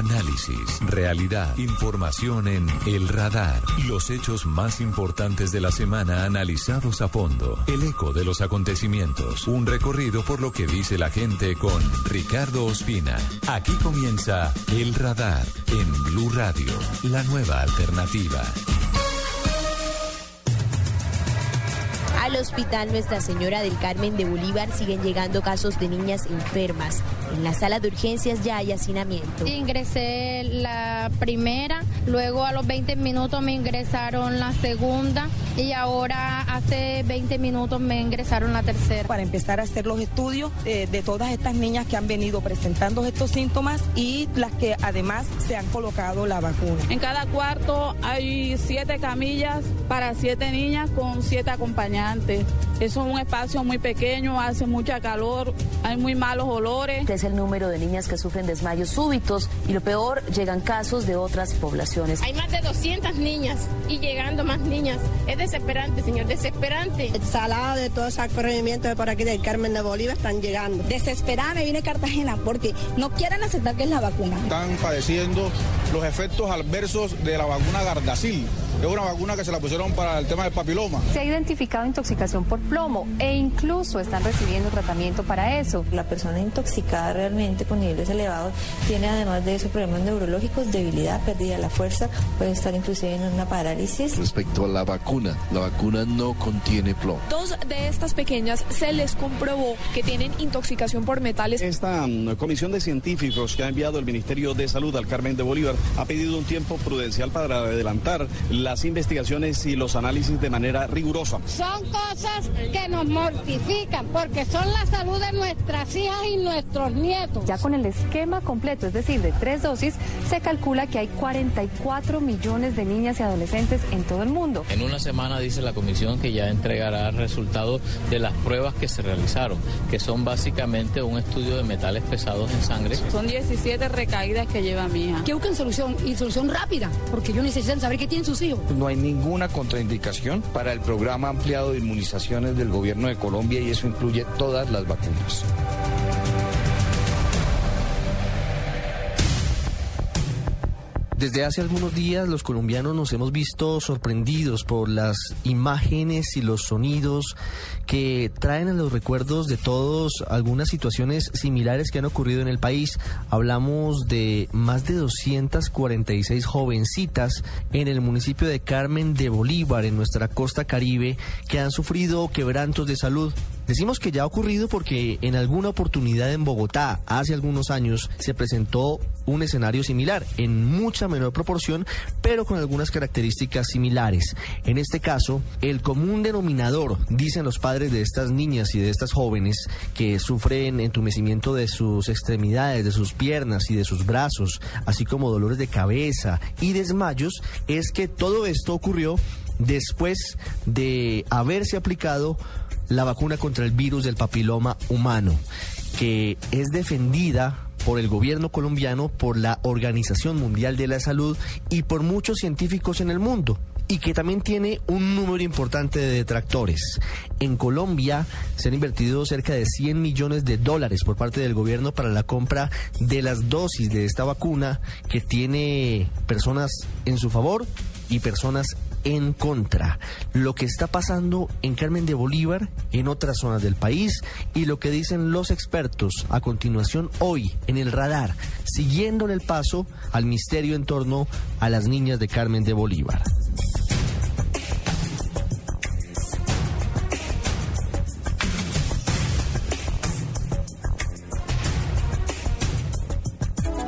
Análisis, realidad, información en El Radar. Los hechos más importantes de la semana analizados a fondo. El eco de los acontecimientos. Un recorrido por lo que dice la gente con Ricardo Ospina. Aquí comienza El Radar en Blue Radio, la nueva alternativa. Al hospital Nuestra Señora del Carmen de Bolívar siguen llegando casos de niñas enfermas. En la sala de urgencias ya hay hacinamiento. Ingresé la primera, luego a los 20 minutos me ingresaron la segunda y ahora hace 20 minutos me ingresaron la tercera. Para empezar a hacer los estudios de, de todas estas niñas que han venido presentando estos síntomas y las que además se han colocado la vacuna. En cada cuarto hay siete camillas para siete niñas con siete acompañantes. Eso es un espacio muy pequeño, hace mucha calor, hay muy malos olores. Es el número de niñas que sufren desmayos súbitos y lo peor, llegan casos de otras poblaciones. Hay más de 200 niñas y llegando más niñas. Es desesperante, señor, desesperante. El salado de todos esos corregimientos de por aquí del Carmen de Bolívar están llegando. Desesperada me viene Cartagena porque no quieren aceptar que es la vacuna. Están padeciendo los efectos adversos de la vacuna Gardasil. Es una vacuna que se la pusieron para el tema del papiloma. Se ha identificado intoxicación por plomo e incluso están recibiendo tratamiento para eso. La persona intoxicada realmente con niveles elevados tiene además de eso problemas neurológicos, debilidad, pérdida de la fuerza, puede estar inclusive en una parálisis. Respecto a la vacuna, la vacuna no contiene plomo. Dos de estas pequeñas se les comprobó que tienen intoxicación por metales. Esta um, comisión de científicos que ha enviado el Ministerio de Salud al Carmen de Bolívar ha pedido un tiempo prudencial para adelantar las investigaciones y los análisis de manera rigurosa. Son cosas que nos mortifican porque son la salud de nuestras hijas y nuestros nietos. Ya con el esquema completo, es decir, de tres dosis, se calcula que hay 44 millones de niñas y adolescentes en todo el mundo. En una semana dice la comisión que ya entregará resultados de las pruebas que se realizaron, que son básicamente un estudio de metales pesados en sangre. Son 17 recaídas que lleva mi hija. Que busquen solución y solución rápida, porque ellos necesitan saber qué tienen sus hijos. No hay ninguna contraindicación para el programa ampliado de inmunizaciones del gobierno de Colombia y eso incluye todas las vacunas. Desde hace algunos días los colombianos nos hemos visto sorprendidos por las imágenes y los sonidos que traen en los recuerdos de todos algunas situaciones similares que han ocurrido en el país. Hablamos de más de 246 jovencitas en el municipio de Carmen de Bolívar, en nuestra costa caribe, que han sufrido quebrantos de salud. Decimos que ya ha ocurrido porque en alguna oportunidad en Bogotá, hace algunos años, se presentó un escenario similar, en mucha menor proporción, pero con algunas características similares. En este caso, el común denominador, dicen los padres de estas niñas y de estas jóvenes que sufren entumecimiento de sus extremidades, de sus piernas y de sus brazos, así como dolores de cabeza y desmayos, es que todo esto ocurrió después de haberse aplicado la vacuna contra el virus del papiloma humano, que es defendida por el gobierno colombiano, por la Organización Mundial de la Salud y por muchos científicos en el mundo y que también tiene un número importante de detractores. En Colombia se han invertido cerca de 100 millones de dólares por parte del gobierno para la compra de las dosis de esta vacuna que tiene personas en su favor y personas en contra. Lo que está pasando en Carmen de Bolívar, en otras zonas del país y lo que dicen los expertos a continuación hoy en el radar, siguiéndole el paso al misterio en torno a las niñas de Carmen de Bolívar.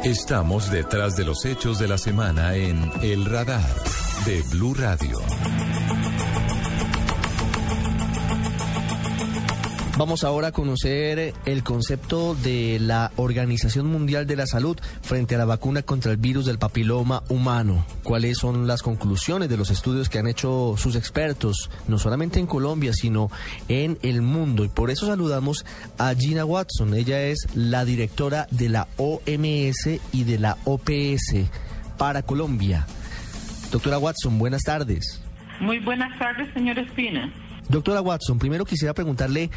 Estamos detrás de los hechos de la semana en El Radar de Blue Radio. Vamos ahora a conocer el concepto de la Organización Mundial de la Salud frente a la vacuna contra el virus del papiloma humano. ¿Cuáles son las conclusiones de los estudios que han hecho sus expertos, no solamente en Colombia, sino en el mundo? Y por eso saludamos a Gina Watson. Ella es la directora de la OMS y de la OPS para Colombia. Doctora Watson, buenas tardes. Muy buenas tardes, señor Espina. Doctora Watson, primero quisiera preguntarle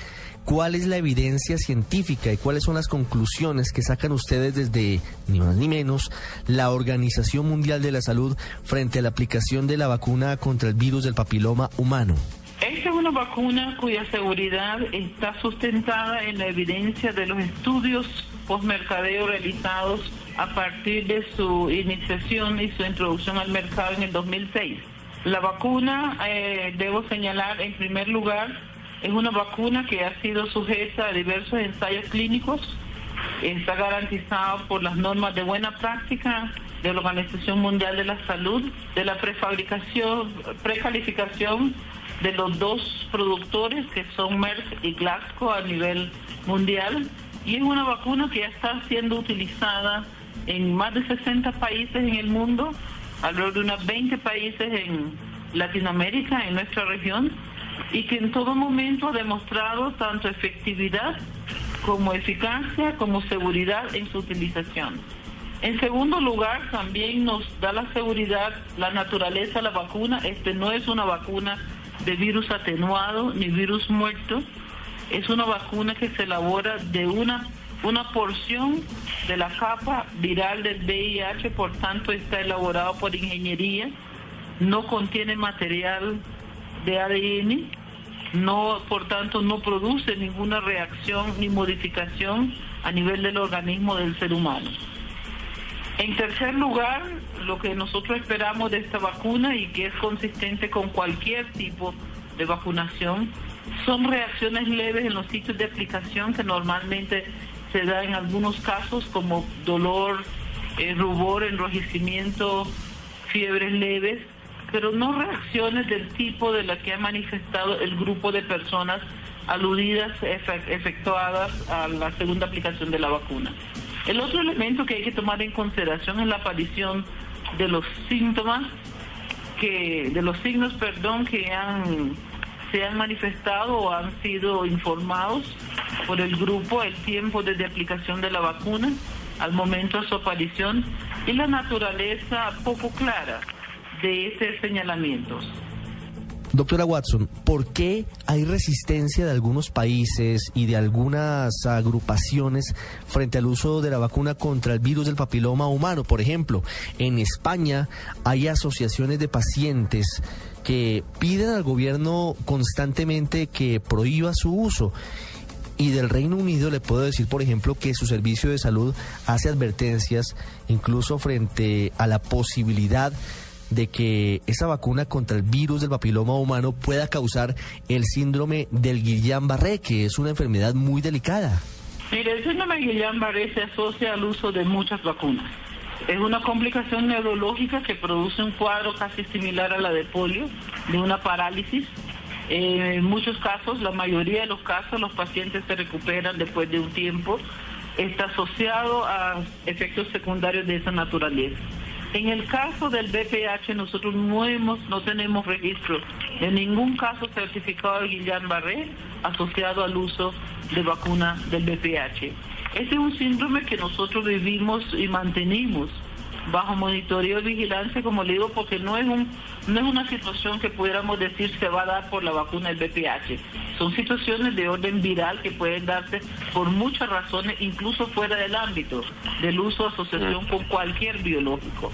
cuál es la evidencia científica y cuáles son las conclusiones que sacan ustedes desde, ni más ni menos, la Organización Mundial de la Salud frente a la aplicación de la vacuna contra el virus del papiloma humano. Esta es una vacuna cuya seguridad está sustentada en la evidencia de los estudios postmercadeo realizados a partir de su iniciación y su introducción al mercado en el 2006. La vacuna, eh, debo señalar en primer lugar, es una vacuna que ha sido sujeta a diversos ensayos clínicos, está garantizada por las normas de buena práctica de la Organización Mundial de la Salud, de la prefabricación, precalificación de los dos productores que son Merck y Glasgow a nivel mundial y es una vacuna que ya está siendo utilizada en más de 60 países en el mundo, alrededor de unos 20 países en Latinoamérica, en nuestra región, y que en todo momento ha demostrado tanto efectividad como eficacia, como seguridad en su utilización. En segundo lugar, también nos da la seguridad la naturaleza la vacuna. Este no es una vacuna de virus atenuado ni virus muerto. Es una vacuna que se elabora de una, una porción de la capa viral del VIH, por tanto está elaborado por ingeniería, no contiene material de ADN, no, por tanto no produce ninguna reacción ni modificación a nivel del organismo del ser humano. En tercer lugar, lo que nosotros esperamos de esta vacuna y que es consistente con cualquier tipo de vacunación son reacciones leves en los sitios de aplicación que normalmente se da en algunos casos como dolor, eh, rubor, enrojecimiento, fiebres leves, pero no reacciones del tipo de la que ha manifestado el grupo de personas aludidas, efectuadas a la segunda aplicación de la vacuna. El otro elemento que hay que tomar en consideración es la aparición de los síntomas que de los signos, perdón, que han se han manifestado o han sido informados por el grupo el tiempo desde aplicación de la vacuna al momento de su aparición y la naturaleza poco clara de esos señalamientos. Doctora Watson, ¿por qué hay resistencia de algunos países y de algunas agrupaciones frente al uso de la vacuna contra el virus del papiloma humano? Por ejemplo, en España hay asociaciones de pacientes que piden al gobierno constantemente que prohíba su uso. Y del Reino Unido le puedo decir, por ejemplo, que su servicio de salud hace advertencias incluso frente a la posibilidad de que esa vacuna contra el virus del papiloma humano pueda causar el síndrome del Guillain-Barré, que es una enfermedad muy delicada. Mire, el síndrome de Guillain-Barré se asocia al uso de muchas vacunas. Es una complicación neurológica que produce un cuadro casi similar a la de polio, de una parálisis. en muchos casos, la mayoría de los casos, los pacientes se recuperan después de un tiempo. Está asociado a efectos secundarios de esa naturaleza. En el caso del BPH nosotros no hemos, no tenemos registro de ningún caso certificado de Guillain-Barré asociado al uso de vacuna del BPH. Este es un síndrome que nosotros vivimos y mantenimos bajo monitoreo y vigilancia, como le digo, porque no es un no es una situación que pudiéramos decir se va a dar por la vacuna del BPH. Son situaciones de orden viral que pueden darse por muchas razones, incluso fuera del ámbito del uso de asociación con cualquier biológico.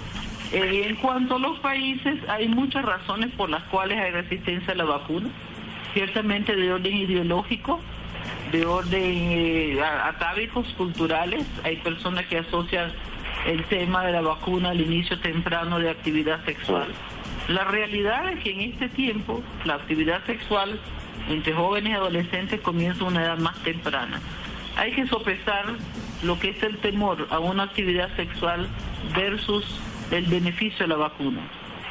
Eh, en cuanto a los países, hay muchas razones por las cuales hay resistencia a la vacuna, ciertamente de orden ideológico, de orden eh, atávicos culturales, hay personas que asocian el tema de la vacuna al inicio temprano de actividad sexual. La realidad es que en este tiempo la actividad sexual entre jóvenes y adolescentes comienza a una edad más temprana. Hay que sopesar lo que es el temor a una actividad sexual versus el beneficio de la vacuna.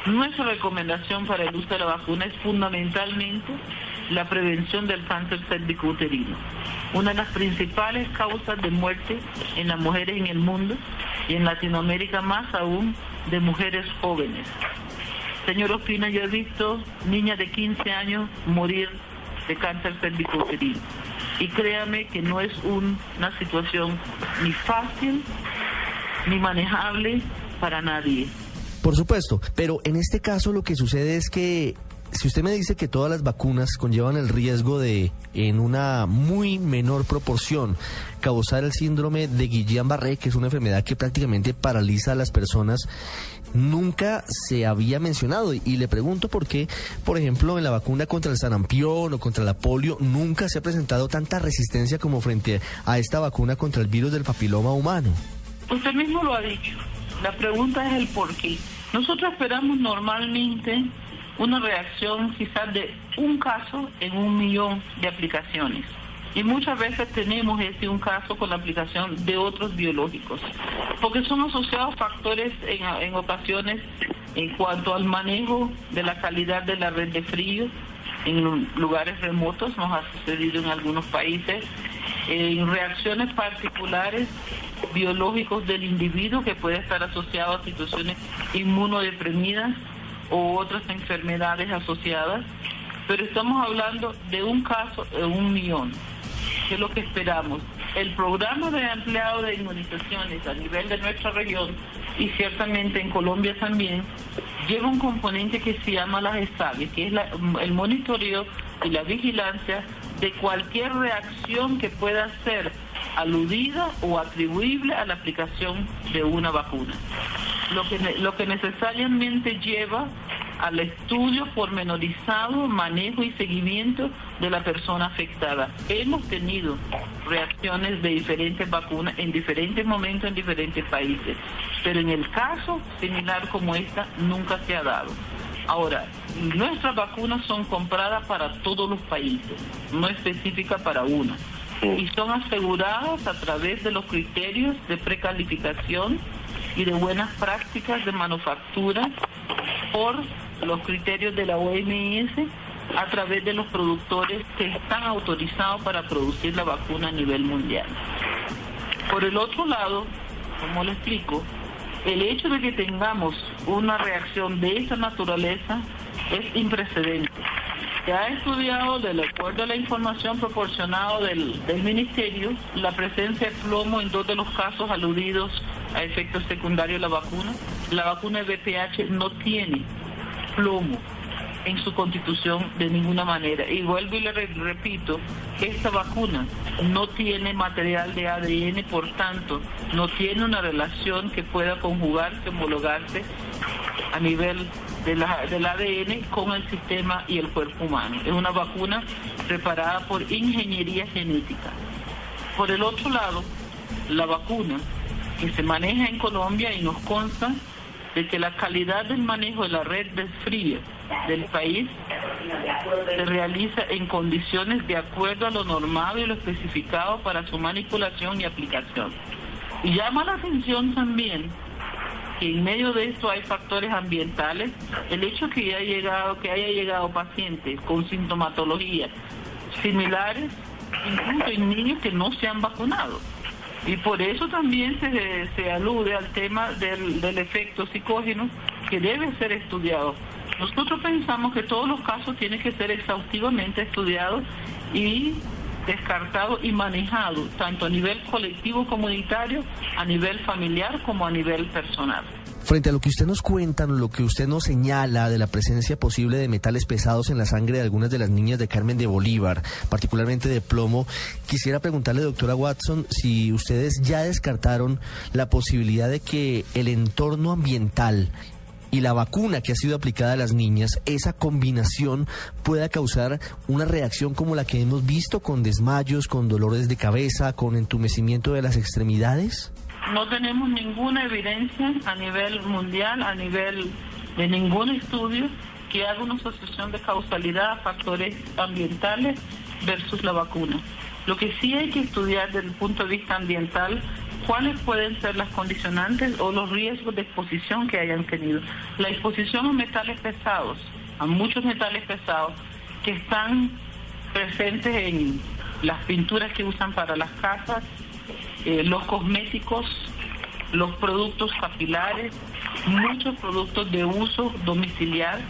Nuestra recomendación para el uso de la vacuna es fundamentalmente la prevención del cáncer uterino, una de las principales causas de muerte en las mujeres en el mundo y en Latinoamérica más aún de mujeres jóvenes. Señor Ospina, yo he visto niñas de 15 años morir de cáncer cervicouterino. Y créame que no es una situación ni fácil ni manejable para nadie. Por supuesto, pero en este caso lo que sucede es que si usted me dice que todas las vacunas conllevan el riesgo de, en una muy menor proporción, causar el síndrome de Guillain-Barré, que es una enfermedad que prácticamente paraliza a las personas, nunca se había mencionado. Y le pregunto por qué, por ejemplo, en la vacuna contra el sarampión o contra la polio, nunca se ha presentado tanta resistencia como frente a esta vacuna contra el virus del papiloma humano. Usted mismo lo ha dicho. La pregunta es el por qué. Nosotros esperamos normalmente una reacción quizás de un caso en un millón de aplicaciones. Y muchas veces tenemos ese un caso con la aplicación de otros biológicos, porque son asociados factores en, en ocasiones en cuanto al manejo de la calidad de la red de frío en lugares remotos, nos ha sucedido en algunos países, en reacciones particulares biológicos del individuo que puede estar asociado a situaciones inmunodeprimidas o otras enfermedades asociadas, pero estamos hablando de un caso de un millón, que es lo que esperamos. El programa de empleado de inmunizaciones a nivel de nuestra región y ciertamente en Colombia también lleva un componente que se llama las ESAVI, que es el monitoreo y la vigilancia de cualquier reacción que pueda ser aludida o atribuible a la aplicación de una vacuna. Lo que, lo que necesariamente lleva al estudio pormenorizado, manejo y seguimiento de la persona afectada. Hemos tenido reacciones de diferentes vacunas en diferentes momentos en diferentes países, pero en el caso similar como esta nunca se ha dado. Ahora, nuestras vacunas son compradas para todos los países, no específicas para una y son aseguradas a través de los criterios de precalificación y de buenas prácticas de manufactura por los criterios de la OMS a través de los productores que están autorizados para producir la vacuna a nivel mundial. Por el otro lado, como le explico, el hecho de que tengamos una reacción de esa naturaleza es imprecedente. Se ha estudiado, de acuerdo a la información proporcionada del, Ministerio, la presencia de plomo en dos de los casos aludidos a efectos secundarios de la vacuna. La vacuna de BPH no tiene plomo en su constitución de ninguna manera. Y vuelvo y le repito, esta vacuna no tiene material de ADN, por tanto, no tiene una relación que pueda conjugarse, homologarse a nivel de la, del ADN con el sistema y el cuerpo humano. Es una vacuna preparada por ingeniería genética. Por el otro lado, la vacuna que se maneja en Colombia y nos consta de que la calidad del manejo de la red de frío del país se realiza en condiciones de acuerdo a lo normado y lo especificado para su manipulación y aplicación. Y llama la atención también que en medio de esto hay factores ambientales, el hecho que haya llegado, que haya llegado pacientes con sintomatología similares, incluso en niños que no se han vacunado. Y por eso también se, se alude al tema del, del efecto psicógeno que debe ser estudiado. Nosotros pensamos que todos los casos tienen que ser exhaustivamente estudiados y descartados y manejados, tanto a nivel colectivo comunitario, a nivel familiar como a nivel personal. Frente a lo que usted nos cuenta, lo que usted nos señala de la presencia posible de metales pesados en la sangre de algunas de las niñas de Carmen de Bolívar, particularmente de plomo, quisiera preguntarle, doctora Watson, si ustedes ya descartaron la posibilidad de que el entorno ambiental y la vacuna que ha sido aplicada a las niñas, esa combinación pueda causar una reacción como la que hemos visto con desmayos, con dolores de cabeza, con entumecimiento de las extremidades? No tenemos ninguna evidencia a nivel mundial, a nivel de ningún estudio que haga una asociación de causalidad a factores ambientales versus la vacuna. Lo que sí hay que estudiar desde el punto de vista ambiental, cuáles pueden ser las condicionantes o los riesgos de exposición que hayan tenido. La exposición a metales pesados, a muchos metales pesados que están presentes en las pinturas que usan para las casas, eh, los cosméticos, los productos capilares, muchos productos de uso domiciliar,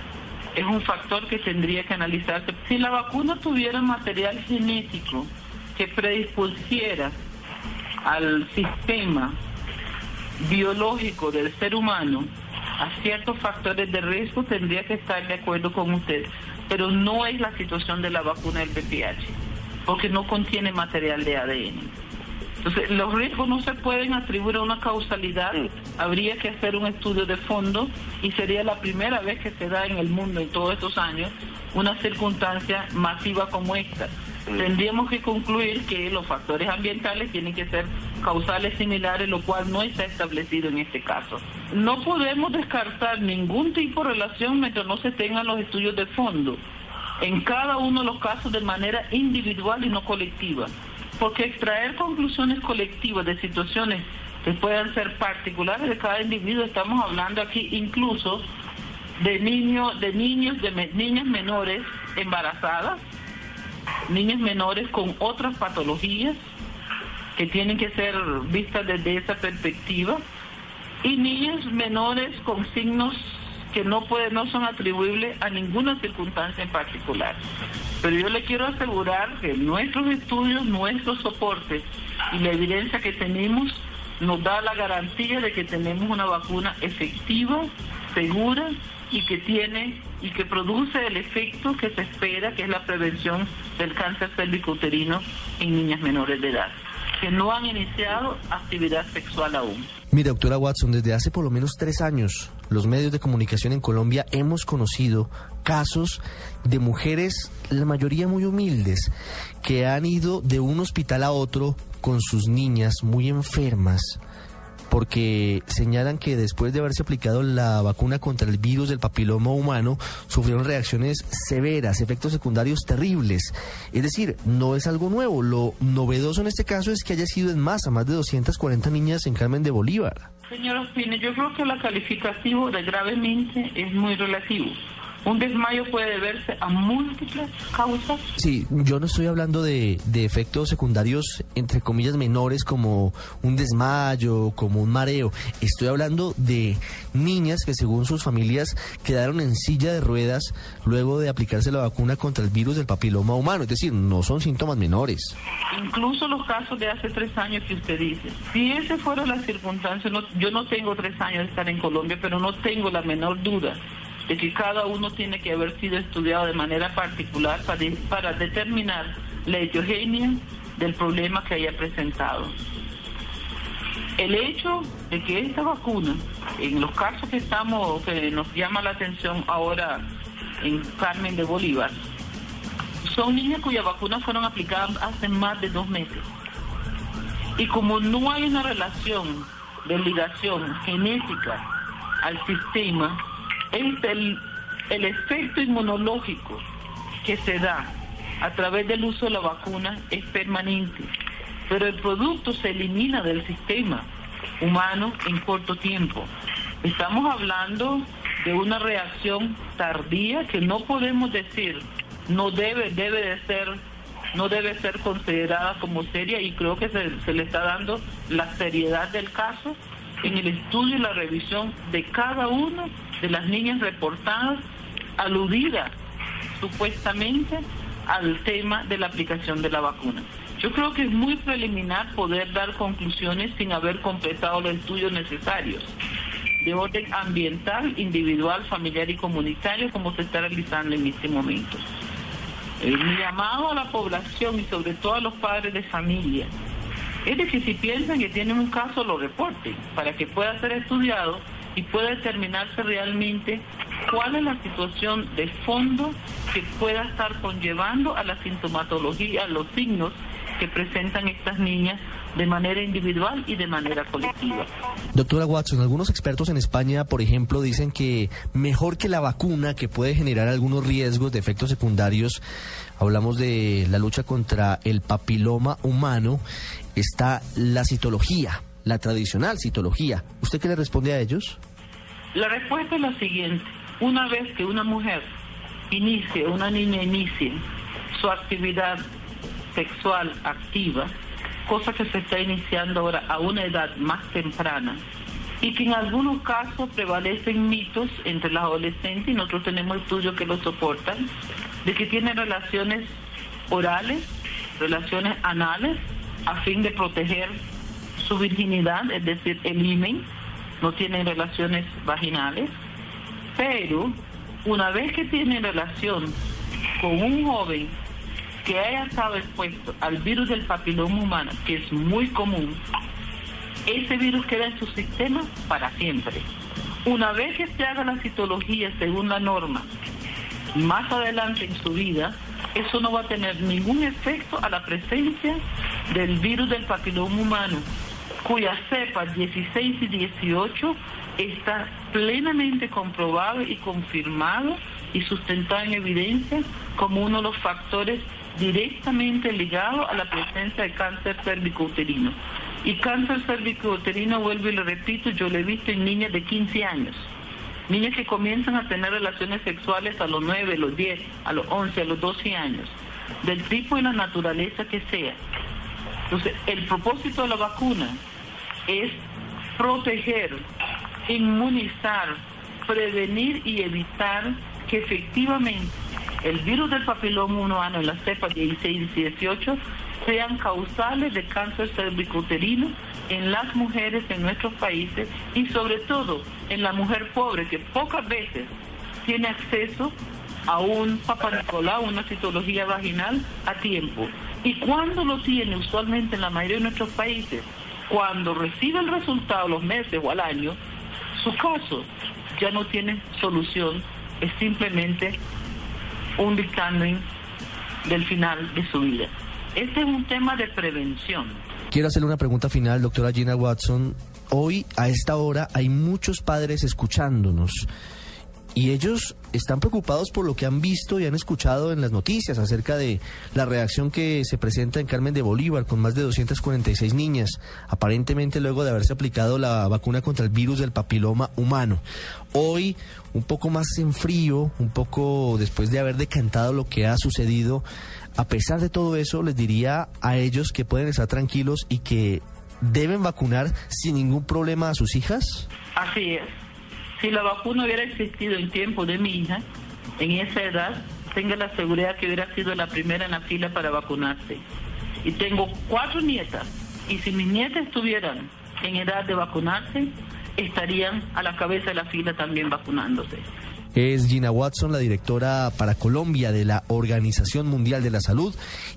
es un factor que tendría que analizarse. Si la vacuna tuviera material genético que predispusiera al sistema biológico del ser humano a ciertos factores de riesgo, tendría que estar de acuerdo con usted. Pero no es la situación de la vacuna del VPH, porque no contiene material de ADN. Entonces, los riesgos no se pueden atribuir a una causalidad. Habría que hacer un estudio de fondo y sería la primera vez que se da en el mundo en todos estos años una circunstancia masiva como esta. Tendríamos que concluir que los factores ambientales tienen que ser causales similares, lo cual no está establecido en este caso. No podemos descartar ningún tipo de relación mientras no se tengan los estudios de fondo, en cada uno de los casos de manera individual y no colectiva porque extraer conclusiones colectivas de situaciones que puedan ser particulares de cada individuo, estamos hablando aquí incluso de niños, de niños, de niñas menores embarazadas, niñas menores con otras patologías que tienen que ser vistas desde esa perspectiva y niños menores con signos que no pueden, no son atribuibles a ninguna circunstancia en particular. Pero yo le quiero asegurar que nuestros estudios, nuestros soportes y la evidencia que tenemos nos da la garantía de que tenemos una vacuna efectiva, segura y que tiene y que produce el efecto que se espera, que es la prevención del cáncer uterino en niñas menores de edad, que no han iniciado actividad sexual aún. Mire, doctora Watson, desde hace por lo menos tres años, los medios de comunicación en Colombia hemos conocido casos de mujeres, la mayoría muy humildes, que han ido de un hospital a otro con sus niñas muy enfermas porque señalan que después de haberse aplicado la vacuna contra el virus del papiloma humano, sufrieron reacciones severas, efectos secundarios terribles. Es decir, no es algo nuevo. Lo novedoso en este caso es que haya sido en masa, más de 240 niñas en Carmen de Bolívar. Señor Ospine, yo creo que la calificativo de gravemente es muy relativo. Un desmayo puede deberse a múltiples causas. Sí, yo no estoy hablando de, efectos secundarios, entre comillas, menores como un desmayo, como un mareo. Estoy hablando de niñas que según sus familias quedaron en silla de ruedas luego de aplicarse la vacuna contra el virus del papiloma humano. Es decir, no son síntomas menores. Incluso los casos de hace tres años que usted dice. Si ese fuera la circunstancia, yo no tengo tres años de estar en Colombia, pero no tengo la menor duda de que cada uno tiene que haber sido estudiado de manera particular para, para determinar la heterogénea del problema que haya presentado. El hecho de que esta vacuna, en los casos que estamos, que nos llama la atención ahora en Carmen de Bolívar, son niñas cuyas vacunas fueron aplicadas hace más de dos meses. Y como no hay una relación de ligación genética al sistema, el, el efecto inmunológico que se da a través del uso de la vacuna es permanente, pero el producto se elimina del sistema humano en corto tiempo. Estamos hablando de una reacción tardía que no podemos decir no debe debe de ser no debe ser considerada como seria y creo que se le está dando la seriedad del caso en el estudio y la revisión de cada uno de las niñas reportadas aludidas supuestamente al tema de la aplicación de la vacuna. Yo creo que es muy preliminar poder dar conclusiones sin haber completado los estudios necesarios de orden ambiental, individual, familiar y comunitario como se está realizando en este momento. mi llamado a la población y sobre todo a los padres de familia es de que si piensan que tienen un caso lo reporten para que pueda ser estudiado y pueda determinarse realmente cuál es la situación de fondo que pueda estar conllevando a la sintomatología, a los signos que presentan estas niñas de manera individual y de manera colectiva. Doctora Watson, algunos expertos en España, por ejemplo, dicen que mejor que la vacuna, que puede generar algunos riesgos de efectos secundarios, hablamos de la lucha contra el papiloma humano, está la citología, la tradicional citología. ¿Usted qué le responde a ellos? La respuesta es la siguiente. Una vez que una mujer inicie, una niña inicie su actividad sexual activa, cosa que se está iniciando ahora a una edad más temprana, y que en algunos casos prevalecen mitos entre las adolescentes, y nosotros tenemos estudios que lo soportan, de que tienen relaciones orales, relaciones anales, a fin de proteger su virginidad, es decir, el imen, no tienen relaciones vaginales, pero una vez que tienen relación con un joven que haya estado expuesto al virus del papiloma humano, que es muy común, ese virus queda en su sistema para siempre. Una vez que se haga la citología según la norma, más adelante en su vida, eso no va a tener ningún efecto a la presencia del virus del papiloma humano, cuyas cepas 16 y 18 está plenamente comprobado y confirmado y sustentado en evidencia como uno de los factores directamente ligados a la presencia de cáncer cervicouterino. Y cáncer cervicouterino, vuelvo y lo repito, yo lo he visto en niñas de 15 años. Niñas que comienzan a tener relaciones sexuales a los 9, a los 10, a los 11, a los 12 años, del tipo y la naturaleza que sea. Entonces, el propósito de la vacuna es proteger, inmunizar, prevenir y evitar que efectivamente el virus del papiloma humano en las cepas 16 y 18 sean causales de cáncer cervicouterino en las mujeres en nuestros países y sobre todo en la mujer pobre que pocas veces tiene acceso a un papanicolau, una citología vaginal a tiempo. Y cuando lo tiene, usualmente en la mayoría de nuestros países, cuando recibe el resultado los meses o al año, su caso ya no tiene solución, es simplemente un dictamen del final de su vida. Este es un tema de prevención. Quiero hacerle una pregunta final, doctora Gina Watson. Hoy, a esta hora, hay muchos padres escuchándonos y ellos están preocupados por lo que han visto y han escuchado en las noticias acerca de la reacción que se presenta en Carmen de Bolívar con más de 246 niñas, aparentemente luego de haberse aplicado la vacuna contra el virus del papiloma humano. Hoy, un poco más en frío, un poco después de haber decantado lo que ha sucedido, a pesar de todo eso, les diría a ellos que pueden estar tranquilos y que deben vacunar sin ningún problema a sus hijas. Así es si la vacuna hubiera existido en tiempo de mi hija, en esa edad, tenga la seguridad que hubiera sido la primera en la fila para vacunarse. Y tengo cuatro nietas, y si mis nietas estuvieran en edad de vacunarse, estarían a la cabeza de la fila también vacunándose. Es Gina Watson, la directora para Colombia de la Organización Mundial de la Salud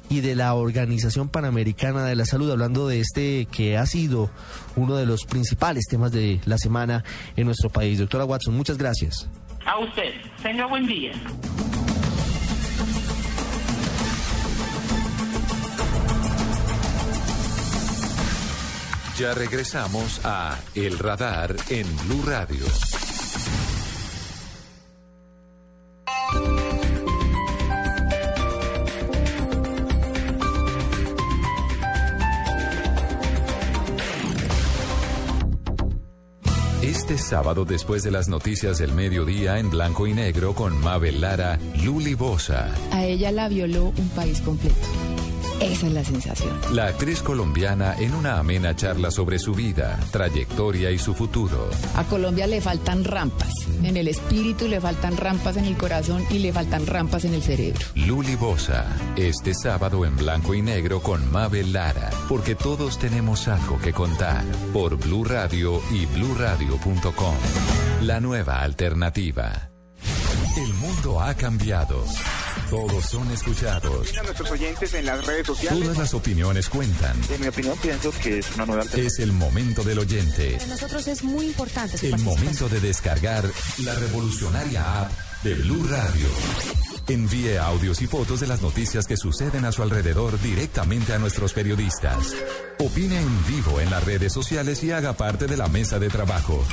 y de la Organización Panamericana de la Salud, hablando de este que ha sido uno de los principales temas de la semana en nuestro país. Doctora Watson, muchas gracias. A usted. Tenga buen día. Ya regresamos a El Radar en Blue Radio. Sábado, después de las noticias del mediodía en blanco y negro con Mabel Lara, Luli Bosa. A ella la violó un país completo. Esa es la sensación. La actriz colombiana en una amena charla sobre su vida, trayectoria y su futuro. A Colombia le faltan rampas. En el espíritu le faltan rampas en el corazón y le faltan rampas en el cerebro. Luli Bosa, este sábado en blanco y negro con Mabel Lara. Porque todos tenemos algo que contar. Por Blue Radio y bluradio.com. La nueva alternativa. El mundo ha cambiado. Todos son escuchados. A nuestros oyentes en las redes sociales. Todas las opiniones cuentan. En mi opinión, pienso que es una nueva alternativa. Es el momento del oyente. Para nosotros es muy importante. El momento de descargar la revolucionaria app de Blue Radio. Envíe audios y fotos de las noticias que suceden a su alrededor directamente a nuestros periodistas. Opine en vivo en las redes sociales y haga parte de la mesa de trabajo.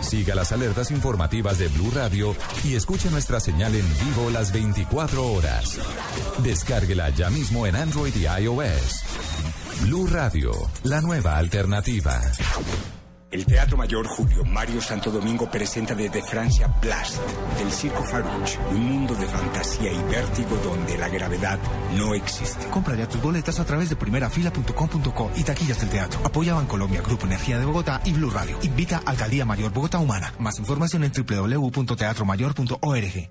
Siga las alertas informativas de Blue Radio y escuche nuestra señal en vivo las 24 horas. Descárguela ya mismo en Android y iOS. Blue Radio, la nueva alternativa. El Teatro Mayor Julio Mario Santo Domingo presenta desde Francia Blast, del Circo Farouche, un mundo de fantasía y vértigo donde la gravedad no existe. Compra ya tus boletas a través de primerafila.com.co y taquillas del teatro. Apoya Bancolombia, Grupo Energía de Bogotá y Blue Radio. Invita a Alcaldía Mayor Bogotá Humana. Más información en www.teatromayor.org.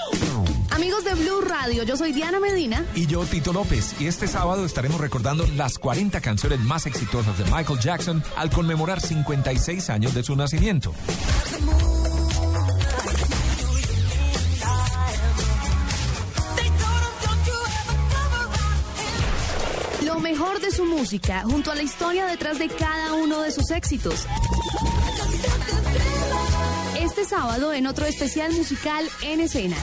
Amigos de Blue Radio, yo soy Diana Medina. Y yo, Tito López. Y este sábado estaremos recordando las 40 canciones más exitosas de Michael Jackson al conmemorar 56 años de su nacimiento. Lo mejor de su música, junto a la historia detrás de cada uno de sus éxitos. Este sábado en otro especial musical en escena.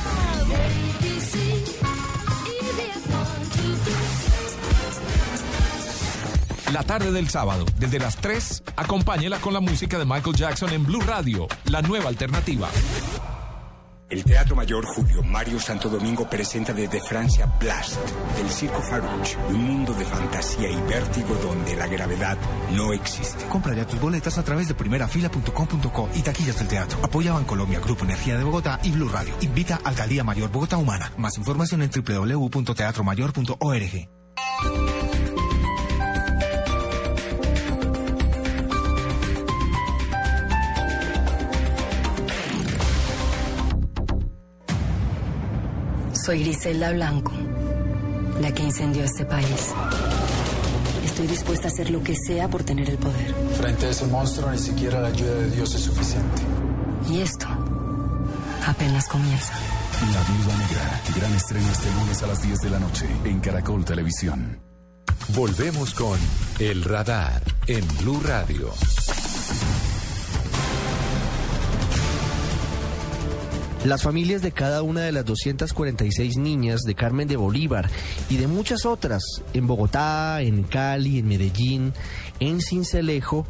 La tarde del sábado, desde las 3, acompáñela con la música de Michael Jackson en Blue Radio, la nueva alternativa. El Teatro Mayor Julio Mario Santo Domingo presenta desde Francia Blast, del Circo Farouche, un mundo de fantasía y vértigo donde la gravedad no existe. Compra ya tus boletas a través de primerafila.com.co y taquillas del teatro. Apoya Bancolombia, Grupo Energía de Bogotá y Blue Radio. Invita a Alcaldía Mayor Bogotá Humana. Más información en www.teatromayor.org. Soy Griselda Blanco, la que incendió este país. Estoy dispuesta a hacer lo que sea por tener el poder. Frente a ese monstruo ni siquiera la ayuda de Dios es suficiente. Y esto apenas comienza. La Viuda Negra, gran estreno este lunes a las 10 de la noche en Caracol Televisión. Volvemos con El Radar en Blue Radio. Las familias de cada una de las 246 niñas de Carmen de Bolívar y de muchas otras en Bogotá, en Cali, en Medellín, en Cincelejo,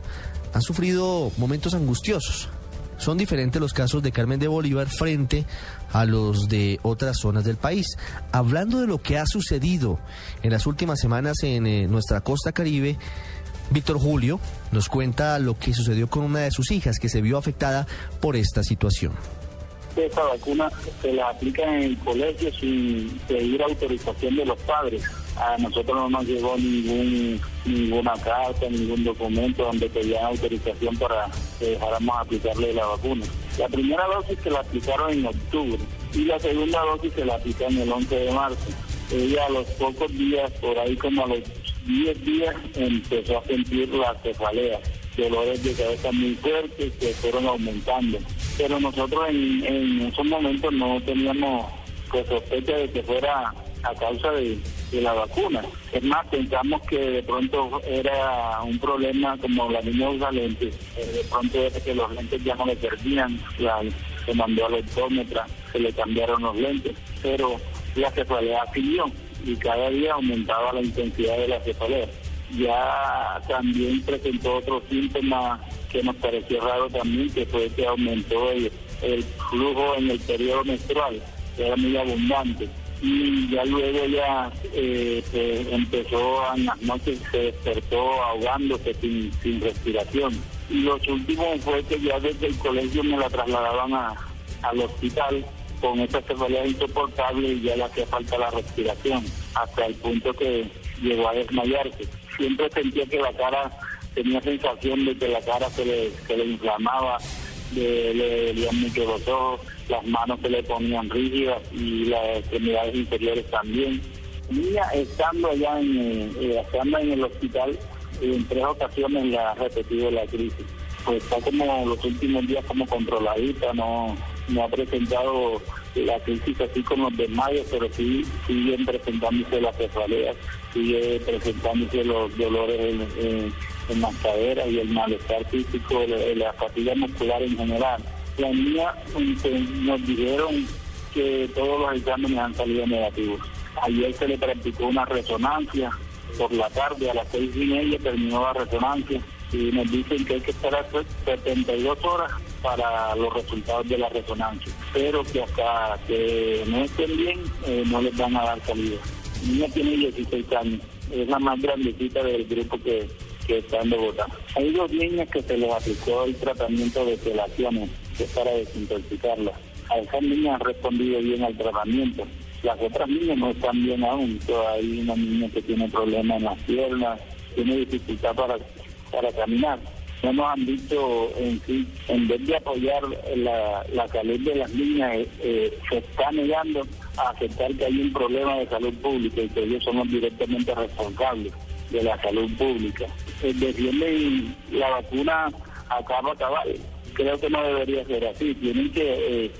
han sufrido momentos angustiosos. Son diferentes los casos de Carmen de Bolívar frente a los de otras zonas del país. Hablando de lo que ha sucedido en las últimas semanas en eh, nuestra costa caribe, Víctor Julio nos cuenta lo que sucedió con una de sus hijas que se vio afectada por esta situación esta vacuna se la aplica en el colegio sin pedir autorización de los padres. A nosotros no nos llegó ningún ninguna carta, ningún documento donde pedían autorización para que dejáramos aplicarle la vacuna. La primera dosis se la aplicaron en octubre y la segunda dosis se la aplicaron el 11 de marzo. Ella a los pocos días, por ahí como a los 10 días, empezó a sentir la cefalea, dolores de cabeza muy fuertes que fueron aumentando pero nosotros en, esos momentos no teníamos pues, sospecha de que fuera a causa de, la vacuna. Es más, pensamos que de pronto era un problema como la niña usa lentes, eh, de pronto era que los lentes ya no le perdían, la, se mandó al optómetra, se le cambiaron los lentes, pero la cefalea siguió y cada día aumentaba la intensidad de la cefalea. Ya también presentó otros síntomas que nos pareció raro también, que fue que aumentó el, flujo en el periodo menstrual, que era muy abundante. Y ya luego ya eh, empezó en las noches, se despertó ahogándose sin, sin respiración. Y los últimos fue que ya desde el colegio me la trasladaban a, al hospital con esa enfermedad insoportable y ya le hacía falta la respiración, hasta el punto que llegó a desmayarse. Siempre sentía que la cara tenía sensación de que la cara se le, se le inflamaba, le, le mucho los las manos se le ponían rígidas y las extremidades inferiores también. Estando allá en, eh, en el hospital, en tres ocasiones le ha repetido la crisis. Pues está como los últimos días como controladita, no, no ha presentado la crisis así como los desmayos, pero sí siguen presentándose las cefaleas, sigue presentándose los dolores en las caderas y el malestar físico, la fatiga muscular en general. La niña pues, nos dijeron que todos los exámenes han salido negativos. Ayer se le practicó una resonancia por la tarde, a las seis y media terminó la resonancia y nos dicen que hay que esperar 72 horas para los resultados de la resonancia, pero que hasta que no estén bien eh, no les van a dar salida. La niña tiene 16 años es la más grandecita del grupo que, que está en Bogotá. Hay dos niñas que se les aplicó el tratamiento de pelaciones, que es para desintoxicarlas. A esas niñas han respondido bien al tratamiento. Las otras niñas no están bien aún. Hay una niña que tiene problemas en las piernas, tiene dificultad para, para caminar. No nos han dicho en sí, en vez de apoyar la, la salud de las niñas, eh, eh, se está negando a aceptar que hay un problema de salud pública y que ellos somos directamente responsables de la salud pública. Eh, defienden la vacuna a cabo cabal. Creo que no debería ser así. Tienen que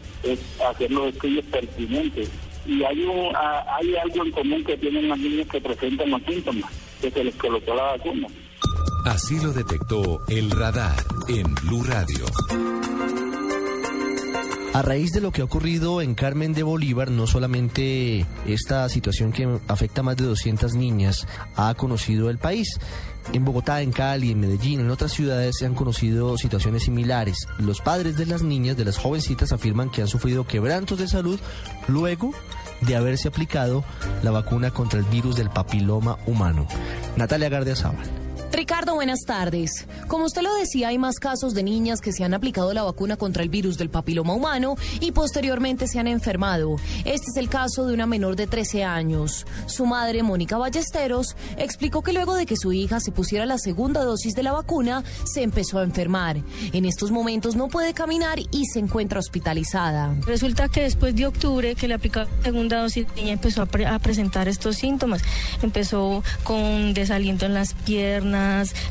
hacer los estudios pertinentes. Y hay, un, hay algo en común que tienen las niñas que presentan los síntomas, que se les colocó la vacuna. Así lo detectó el radar en Blue Radio. A raíz de lo que ha ocurrido en Carmen de Bolívar, no solamente esta situación que afecta a más de 200 niñas ha conocido el país. En Bogotá, en Cali, en Medellín, en otras ciudades se han conocido situaciones similares. Los padres de las niñas, de las jovencitas, afirman que han sufrido quebrantos de salud luego de haberse aplicado la vacuna contra el virus del papiloma humano. Natalia Gardia Ricardo, buenas tardes. Como usted lo decía, hay más casos de niñas que se han aplicado la vacuna contra el virus del papiloma humano y posteriormente se han enfermado. Este es el caso de una menor de 13 años. Su madre, Mónica Ballesteros, explicó que luego de que su hija se pusiera la segunda dosis de la vacuna, se empezó a enfermar. En estos momentos no puede caminar y se encuentra hospitalizada. Resulta que después de octubre que le aplicó la segunda dosis, ella empezó a, a presentar estos síntomas. Empezó con desaliento en las piernas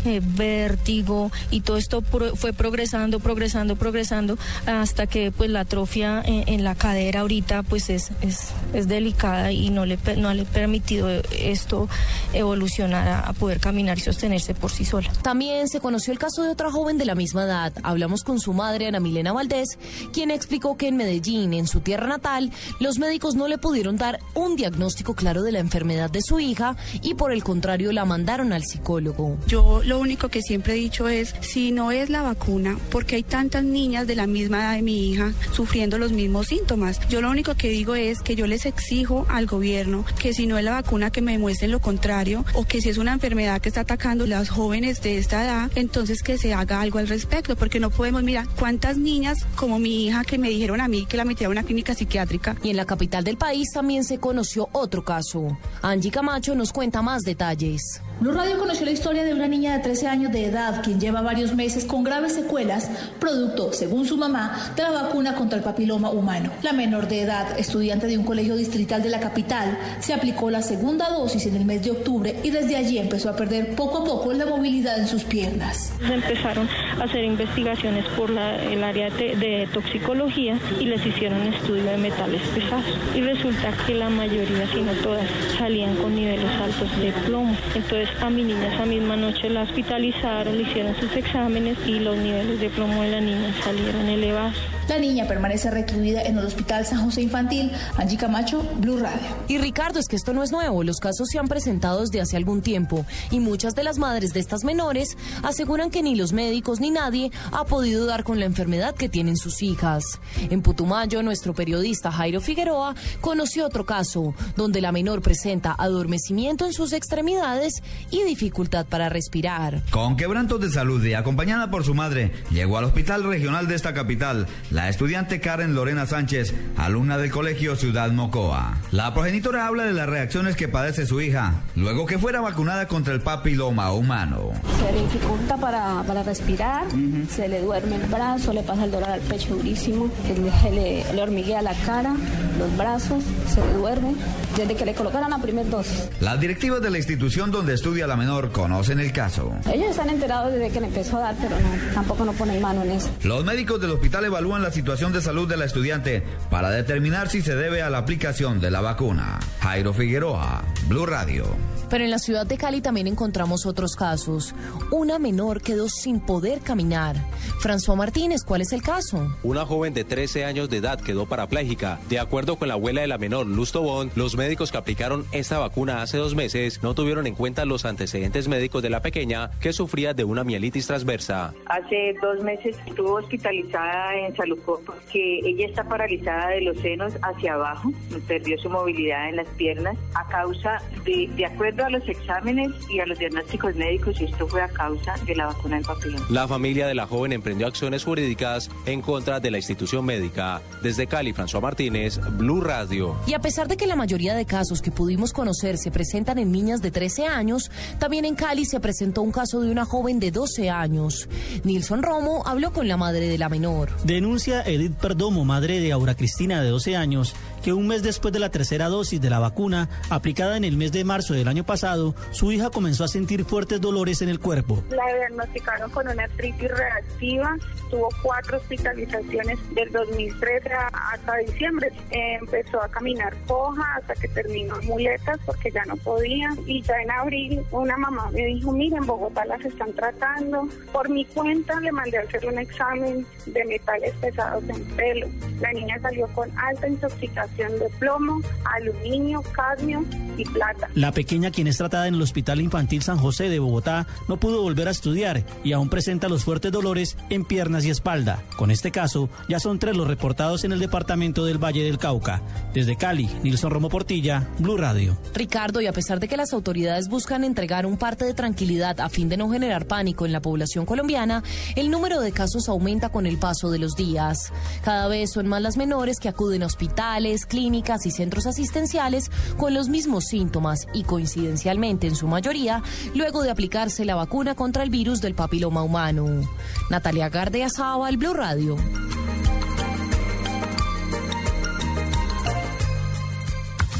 eh, vértigo y todo esto fue progresando, progresando, progresando hasta que pues la atrofia en, la cadera ahorita pues es, es, delicada y no le, no le ha permitido esto evolucionar a poder caminar y sostenerse por sí sola. También se conoció el caso de otra joven de la misma edad. Hablamos con su madre, Ana Milena Valdés, quien explicó que en Medellín, en su tierra natal, los médicos no le pudieron dar un diagnóstico claro de la enfermedad de su hija y por el contrario la mandaron al psicólogo. Yo lo único que siempre he dicho es, si no es la vacuna, porque hay tantas niñas de la misma edad de mi hija sufriendo los mismos síntomas. Yo lo único que digo es que yo les exijo al gobierno que si no es la vacuna que me demuestren lo contrario o que si es una enfermedad que está atacando a las jóvenes de esta edad, entonces que se haga algo al respecto, porque no podemos, mirar cuántas niñas como mi hija que me dijeron a mí que la metieron a una clínica psiquiátrica. Y en la capital del país también se conoció otro caso. Angie Camacho nos cuenta más detalles. Blue Radio conoció la historia de una niña de 13 años de edad quien lleva varios meses con graves secuelas, producto, según su mamá, de la vacuna contra el papiloma humano. La menor de edad, estudiante de un colegio distrital de la capital, se aplicó la segunda dosis en el mes de octubre y desde allí empezó a perder poco a poco la movilidad en sus piernas. Empezaron a hacer investigaciones por el área de, de toxicología y les hicieron estudio de metales pesados. Y resulta que la mayoría, si no todas, salían con niveles altos de plomo. Entonces, a mi niña esa misma noche la hospitalizaron, le hicieron sus exámenes y los niveles de plomo de la niña salieron elevados. La niña permanece recluida en el Hospital San José Infantil. Angie Camacho, Blue Radio. Y Ricardo, es que esto no es nuevo. Los casos se han presentado desde hace algún tiempo y muchas de las madres de estas menores aseguran que ni los médicos ni nadie ha podido dar con la enfermedad que tienen sus hijas. En Putumayo, nuestro periodista Jairo Figueroa conoció otro caso donde la menor presenta adormecimiento en sus extremidades y dificultad para respirar. Con quebrantos de salud y acompañada por su madre, llegó al hospital regional de esta capital la estudiante Karen Lorena Sánchez, alumna del colegio Ciudad Mocoa. La progenitora habla de las reacciones que padece su hija luego que fuera vacunada contra el papiloma humano. Se le dificulta para, para respirar, se le duerme el brazo, le pasa el dolor al pecho durísimo, le, le, le hormiguea la cara, los brazos, se le duerme desde que le colocaron la primera dosis. Las directivas de la institución donde estudia la menor conocen el caso. Ellos están enterados desde que le empezó a dar, pero no, tampoco no ponen mano en eso. Los médicos del hospital evalúan la situación de salud de la estudiante para determinar si se debe a la aplicación de la vacuna. Jairo Figueroa, Blue Radio. Pero en la ciudad de Cali también encontramos otros casos. Una menor quedó sin poder caminar. François Martínez, ¿cuál es el caso? Una joven de 13 años de edad quedó parapléjica. De acuerdo con la abuela de la menor, Luz Tobón, los médicos que aplicaron esta vacuna hace dos meses no tuvieron en cuenta los antecedentes médicos de la pequeña que sufría de una mielitis transversa. Hace dos meses estuvo hospitalizada en salud porque ella está paralizada de los senos hacia abajo, perdió su movilidad en las piernas a causa de, de acuerdo a los exámenes y a los diagnósticos médicos, y esto fue a causa de la vacuna del papiloma. La familia de la joven emprendió acciones jurídicas en contra de la institución médica. Desde Cali, François Martínez, Blue Radio. Y a pesar de que la mayoría de casos que pudimos conocer se presentan en niñas de 13 años, también en Cali se presentó un caso de una joven de 12 años. Nilson Romo habló con la madre de la menor. Denuncia Edith Perdomo, madre de Aura Cristina de 12 años, que un mes después de la tercera dosis de la vacuna, aplicada en el mes de marzo del año pasado, su hija comenzó a sentir fuertes dolores en el cuerpo. La diagnosticaron con una artritis reactiva, tuvo cuatro hospitalizaciones del 2013 hasta diciembre. empezó a caminar coja hasta que terminó muletas porque ya no podía. Y ya en abril una mamá me dijo, miren, en Bogotá las están tratando. Por mi cuenta le mandé a hacer un examen de metales pesados en pelo. La niña salió con alta intoxicación de plomo, aluminio, cadmio y plata. La pequeña, quien es tratada en el Hospital Infantil San José de Bogotá, no pudo volver a estudiar y aún presenta los fuertes dolores en piernas y espalda. Con este caso, ya son tres los reportados en el departamento del Valle del Cauca. Desde Cali, Nilson Romo Portilla, Blue Radio. Ricardo, y a pesar de que las autoridades buscan entregar un parte de tranquilidad a fin de no generar pánico en la población colombiana, el número de casos aumenta con el paso de los días. Cada vez son más las menores que acuden a hospitales, clínicas y centros asistenciales con los mismos síntomas y coincidencialmente en su mayoría luego de aplicarse la vacuna contra el virus del papiloma humano. Natalia Gardea el Blue Radio.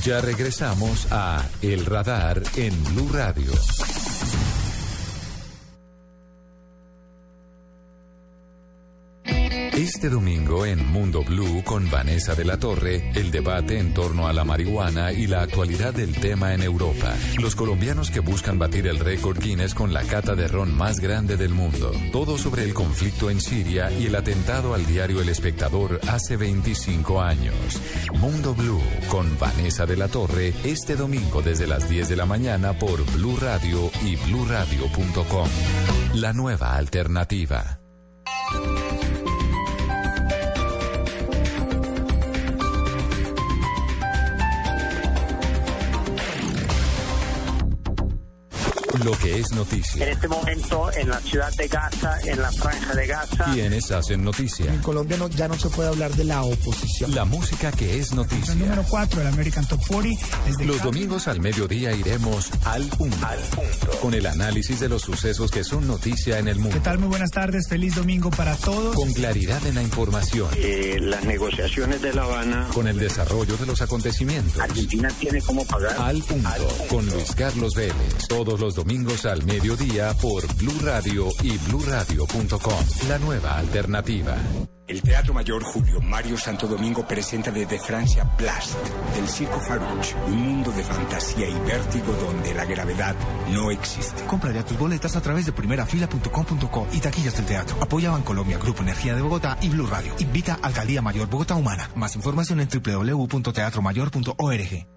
Ya regresamos a El Radar en Blue Radio. Este domingo en Mundo Blue con Vanessa de la Torre, el debate en torno a la marihuana y la actualidad del tema en Europa. Los colombianos que buscan batir el récord Guinness con la cata de ron más grande del mundo. Todo sobre el conflicto en Siria y el atentado al diario El Espectador hace 25 años. Mundo Blue con Vanessa de la Torre este domingo desde las 10 de la mañana por Blue Radio y bluradio.com. La nueva alternativa. Lo que es noticia. En este momento, en la ciudad de Gaza, en la franja de Gaza. ¿Quiénes hacen noticia? En Colombia ya no se puede hablar de la oposición. La música que es noticia. El número 4 del American Top 40. Los domingos al mediodía iremos al punto, al punto. Con el análisis de los sucesos que son noticia en el mundo. ¿Qué tal? Muy buenas tardes. Feliz domingo para todos. Con claridad en la información. Eh, las negociaciones de La Habana. Con el desarrollo de los acontecimientos. Argentina tiene cómo pagar. Al punto. Al punto. Con Luis Carlos Vélez. Todos los domingos domingos al mediodía por Blue Radio y bluradio.com. La nueva alternativa. El Teatro Mayor Julio Mario Santo Domingo presenta desde Francia Blast, del Circo Farouche, un mundo de fantasía y vértigo donde la gravedad no existe. Compra ya tus boletas a través de primerafila.com.co y taquillas del teatro. Apoya Bancolombia, Grupo Energía de Bogotá y Blue Radio. Invita a Alcaldía Mayor Bogotá Humana. Más información en www.teatromayor.org.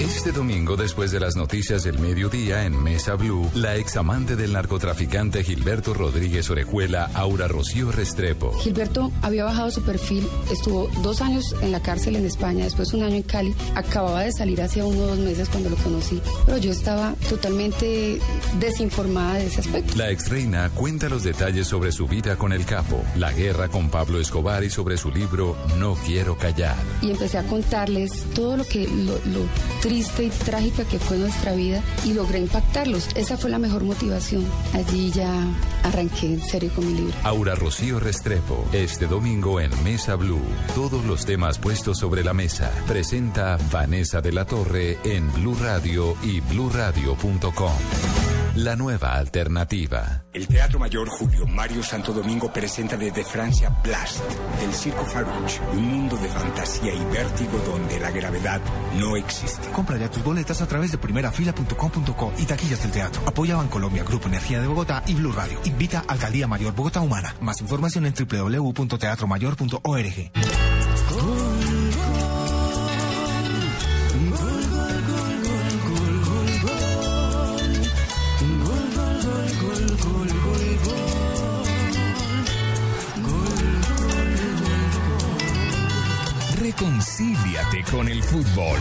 Este domingo, después de las noticias del mediodía en Mesa Blue, la examante del narcotraficante Gilberto Rodríguez Orejuela, Aura Rocío Restrepo. Gilberto había bajado su perfil, estuvo dos años en la cárcel en España, después un año en Cali, acababa de salir hace uno o dos meses cuando lo conocí, pero yo estaba totalmente desinformada de ese aspecto. La ex reina cuenta los detalles sobre su vida con el capo, la guerra con Pablo Escobar y sobre su libro No quiero callar. Y empecé a contarles todo lo que lo, lo triste y trágica que fue nuestra vida y logré impactarlos. Esa fue la mejor motivación. Allí ya arranqué en serio con mi libro. Aura Rocío Restrepo, este domingo en Mesa Blue. Todos los temas puestos sobre la mesa. Presenta Vanessa de la Torre en Blue Radio y bluradio.com. la nueva alternativa. El Teatro Mayor Julio Mario Santo Domingo presenta desde Francia Blast, del Circo Farouche, un mundo de fantasía y vértigo donde la gravedad no existe. Compra ya tus boletas a través de primerafila.com.co y taquillas del teatro. Apoya Bancolombia, Grupo Energía de Bogotá y Blue Radio. Invita Alcaldía Mayor Bogotá Humana. Más información en www.teatromayor.org. Reconcíliate con el fútbol.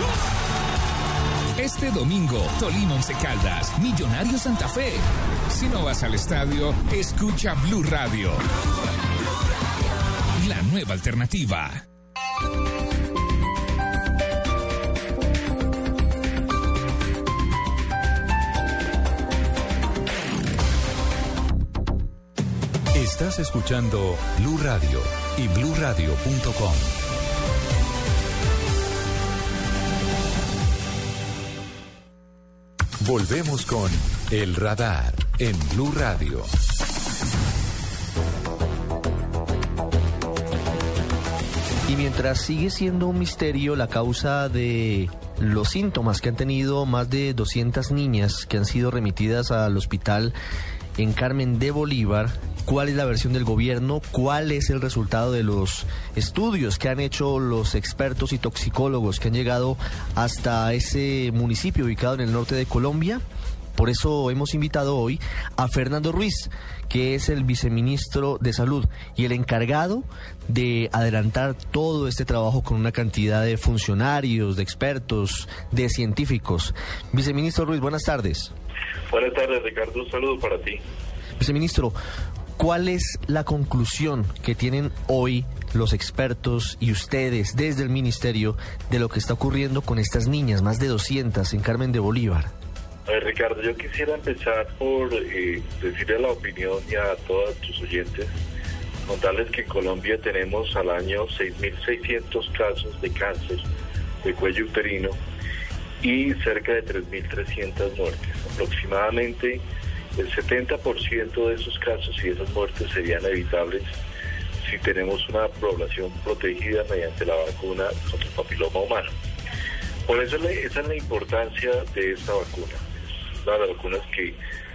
Este domingo, Tolima Once Caldas, Millonario Santa Fe. Si no vas al estadio, escucha Blue Radio. La nueva alternativa. Estás escuchando Blue Radio y bluradio.com. Volvemos con El Radar en Blue Radio. Y mientras sigue siendo un misterio la causa de los síntomas que han tenido más de 200 niñas que han sido remitidas al hospital en Carmen de Bolívar, cuál es la versión del gobierno, cuál es el resultado de los estudios que han hecho los expertos y toxicólogos que han llegado hasta ese municipio ubicado en el norte de Colombia. Por eso hemos invitado hoy a Fernando Ruiz, que es el viceministro de Salud y el encargado de adelantar todo este trabajo con una cantidad de funcionarios, de expertos, de científicos. Viceministro Ruiz, buenas tardes. Buenas tardes, Ricardo. Un saludo para ti. Viceministro, ¿cuál es la conclusión que tienen hoy los expertos y ustedes desde el ministerio de lo que está ocurriendo con estas niñas, más de 200 en Carmen de Bolívar? A ver, Ricardo, yo quisiera empezar por eh, decirle la opinión y a todos tus oyentes, contarles que en Colombia tenemos al año 6.600 casos de cáncer de cuello uterino y cerca de 3.300 muertes. Aproximadamente el 70% de esos casos y esas muertes serían evitables si tenemos una población protegida mediante la vacuna contra el papiloma humano. Por eso esa es la importancia de esta vacuna. Es una de las vacunas que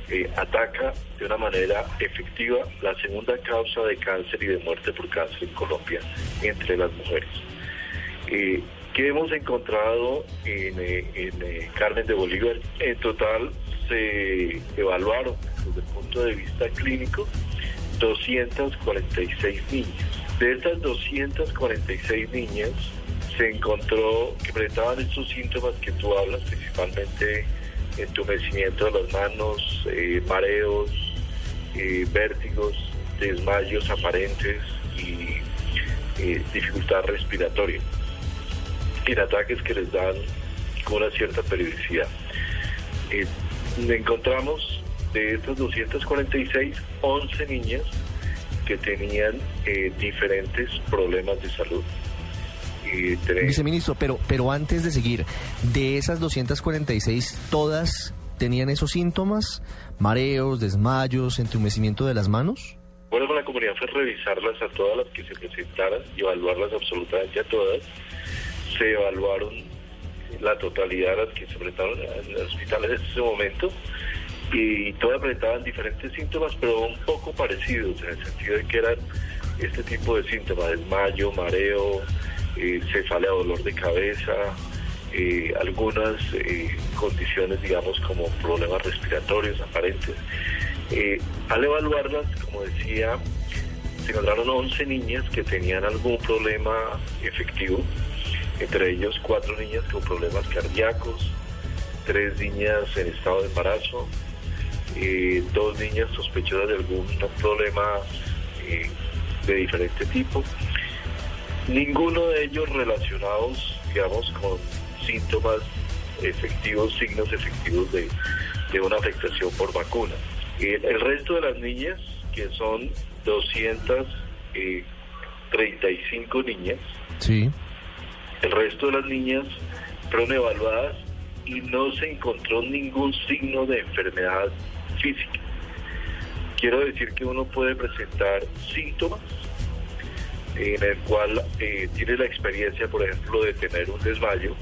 eh, ataca de una manera efectiva la segunda causa de cáncer y de muerte por cáncer en Colombia entre las mujeres. Eh, ¿Qué hemos encontrado en, eh, en Carmen de Bolívar? En total se evaluaron desde el punto de vista clínico 246 niñas. De estas 246 niñas se encontró que presentaban estos síntomas que tú hablas, principalmente entumecimiento de las manos, eh, mareos, eh, vértigos, desmayos aparentes y eh, dificultad respiratoria, ataques que les dan con una cierta periodicidad. encontramos de estas 246, 11 niñas que tenían diferentes problemas de salud. Viceministro, pero, pero antes de seguir, de esas 246, ¿todas tenían esos síntomas? ¿Mareos, desmayos, entumecimiento de las manos? Bueno, con la comunidad fue revisarlas a todas las que se presentaran y evaluarlas absolutamente a todas. Se evaluaron la totalidad de las que se presentaron en el hospital en ese momento y todas presentaban diferentes síntomas, pero un poco parecidos, en el sentido de que eran este tipo de síntomas, desmayo, mareo, eh, cefalea, dolor de cabeza, eh, algunas eh, condiciones, digamos, como problemas respiratorios aparentes. Eh, al evaluarlas, como decía, se encontraron 11 niñas que tenían algún problema efectivo, entre ellos cuatro niñas con problemas cardíacos, tres niñas en estado de embarazo, dos niñas sospechosas de algún problema de diferente tipo Ninguno de ellos relacionados, digamos, con síntomas efectivos, signos efectivos de, una afectación por vacuna. El, el, resto de las niñas, que son 235 eh, niñas, sí. El resto de las niñas fueron evaluadas y no se encontró ningún signo de enfermedad física. Quiero decir que uno puede presentar síntomas en el cual eh, tiene la experiencia, por ejemplo, de tener un desmayo,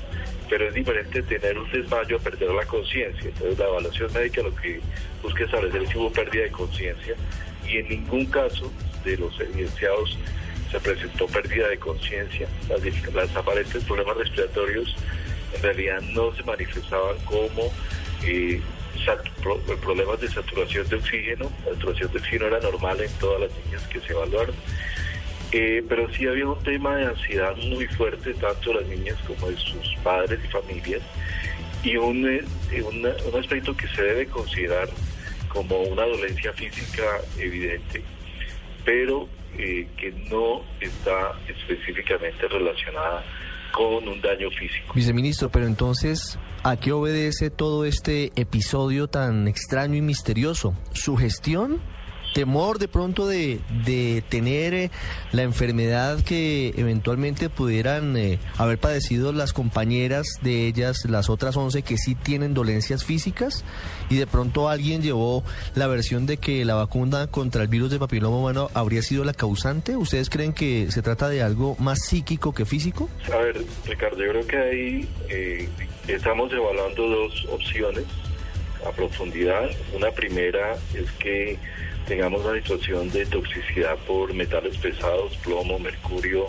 pero es diferente tener un desmayo a perder la conciencia. Entonces la evaluación médica lo que busca establecer es si hubo pérdida de conciencia y en ningún caso de los evidenciados se presentó pérdida de conciencia. Las, aparentes problemas respiratorios en realidad no se manifestaban como eh, problemas de saturación de oxígeno. La saturación de oxígeno era normal en todas las niñas que se evaluaron. Eh, pero sí había un tema de ansiedad muy fuerte, tanto de las niñas como de sus padres y familias, y un, eh, un, un aspecto que se debe considerar como una dolencia física evidente, pero eh, que no está específicamente relacionada con un daño físico. Viceministro, pero entonces, ¿a qué obedece todo este episodio tan extraño y misterioso? ¿Su gestión? Temor de pronto de, de tener eh, la enfermedad que eventualmente pudieran eh, haber padecido las compañeras de ellas, las otras 11 que sí tienen dolencias físicas y de pronto alguien llevó la versión de que la vacuna contra el virus de papiloma humano habría sido la causante. ¿Ustedes creen que se trata de algo más psíquico que físico? A ver, Ricardo, yo creo que ahí eh, estamos evaluando dos opciones a profundidad. Una primera es que tengamos una situación de toxicidad por metales pesados, plomo, mercurio,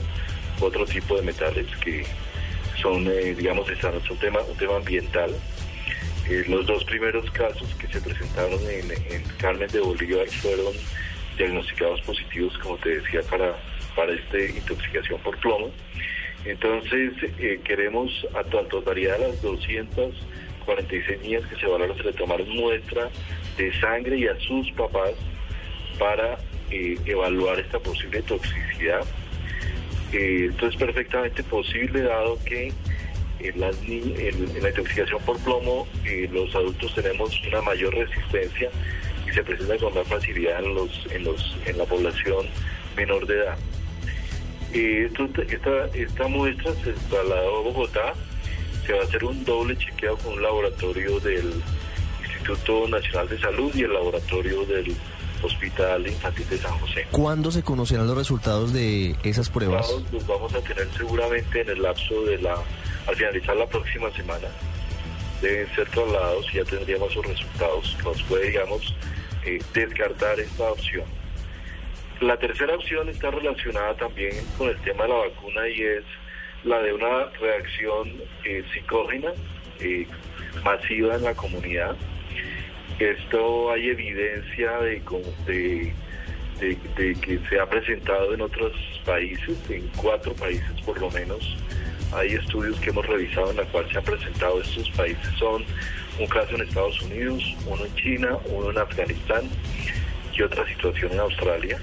otro tipo de metales que son, eh, digamos, un tema, un tema ambiental. Eh, los dos primeros casos que se presentaron en, Carmen de Bolívar fueron diagnosticados positivos, como te decía, para, para esta intoxicación por plomo. Entonces, eh, queremos a tu totalidad de las 246 niñas que se evaluaron, se le tomaron muestra de sangre y a sus papás para eh, evaluar esta posible toxicidad. Eh, esto es perfectamente posible dado que en, las en, la intoxicación por plomo eh, los adultos tenemos una mayor resistencia y se presenta con más facilidad en, los, en, los, en la población menor de edad. esta, esta muestra se trasladó a Bogotá, se va a hacer un doble chequeo con un laboratorio del Instituto Nacional de Salud y el laboratorio del Hospital Infantil de San José. ¿Cuándo se conocerán los resultados de esas pruebas? Los vamos a tener seguramente en el lapso de la, al finalizar la próxima semana. Deben ser trasladados y ya tendríamos los resultados. Nos puede, digamos, eh, descartar esta opción. La tercera opción está relacionada también con el tema de la vacuna y es la de una reacción eh, psicógena eh, masiva en la comunidad esto hay evidencia de, que se ha presentado en otros países, en cuatro países por lo menos. Hay estudios que hemos revisado en los cuales se han presentado estos países. Son un caso en Estados Unidos, uno en China, uno en Afganistán y otra situación en Australia,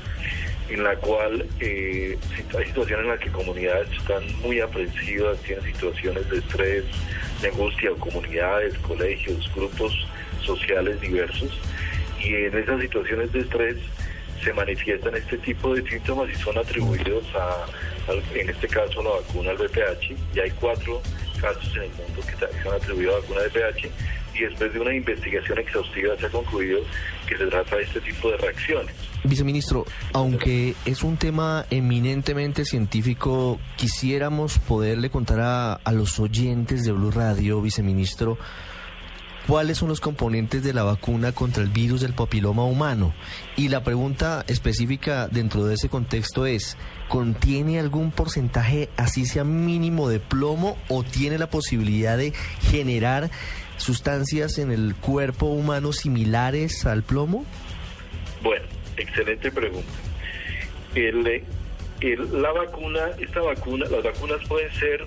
en la cual eh, hay situaciones en las que comunidades están muy aprensivas, tienen situaciones de estrés, de angustia, comunidades, colegios, grupos sociales diversos y en esas situaciones de estrés se manifiestan este tipo de síntomas y son atribuidos a, en este caso, la vacuna al BPH. Y hay cuatro casos en el mundo que se han atribuido a vacuna de BPH y después de una investigación exhaustiva se ha concluido que se trata de este tipo de reacciones. Viceministro, aunque es un tema eminentemente científico, quisiéramos poderle contar a, a los oyentes de Blue Radio, viceministro, cuáles son los componentes de la vacuna contra el virus del papiloma humano. Y la pregunta específica dentro de ese contexto es, ¿contiene algún porcentaje, así sea mínimo, de plomo o tiene la posibilidad de generar sustancias en el cuerpo humano similares al plomo? Bueno, excelente pregunta. la vacuna, esta vacuna, las vacunas pueden ser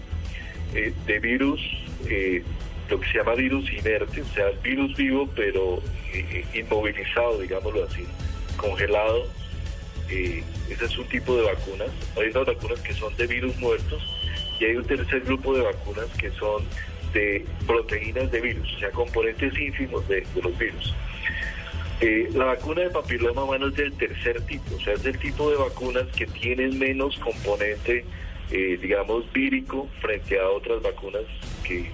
eh, de virus eh, lo que se llama virus inerte, o sea, virus vivo pero eh, inmovilizado, digámoslo así, congelado. Eh, ese es un tipo de vacunas. Hay unas vacunas que son de virus muertos y hay un tercer grupo de vacunas que son de proteínas de virus, o sea, componentes ínfimos de, los virus. Eh, la vacuna de papiloma humano es del tercer tipo, o sea, es del tipo de vacunas que tienen menos componente, digamos, vírico frente a otras vacunas que,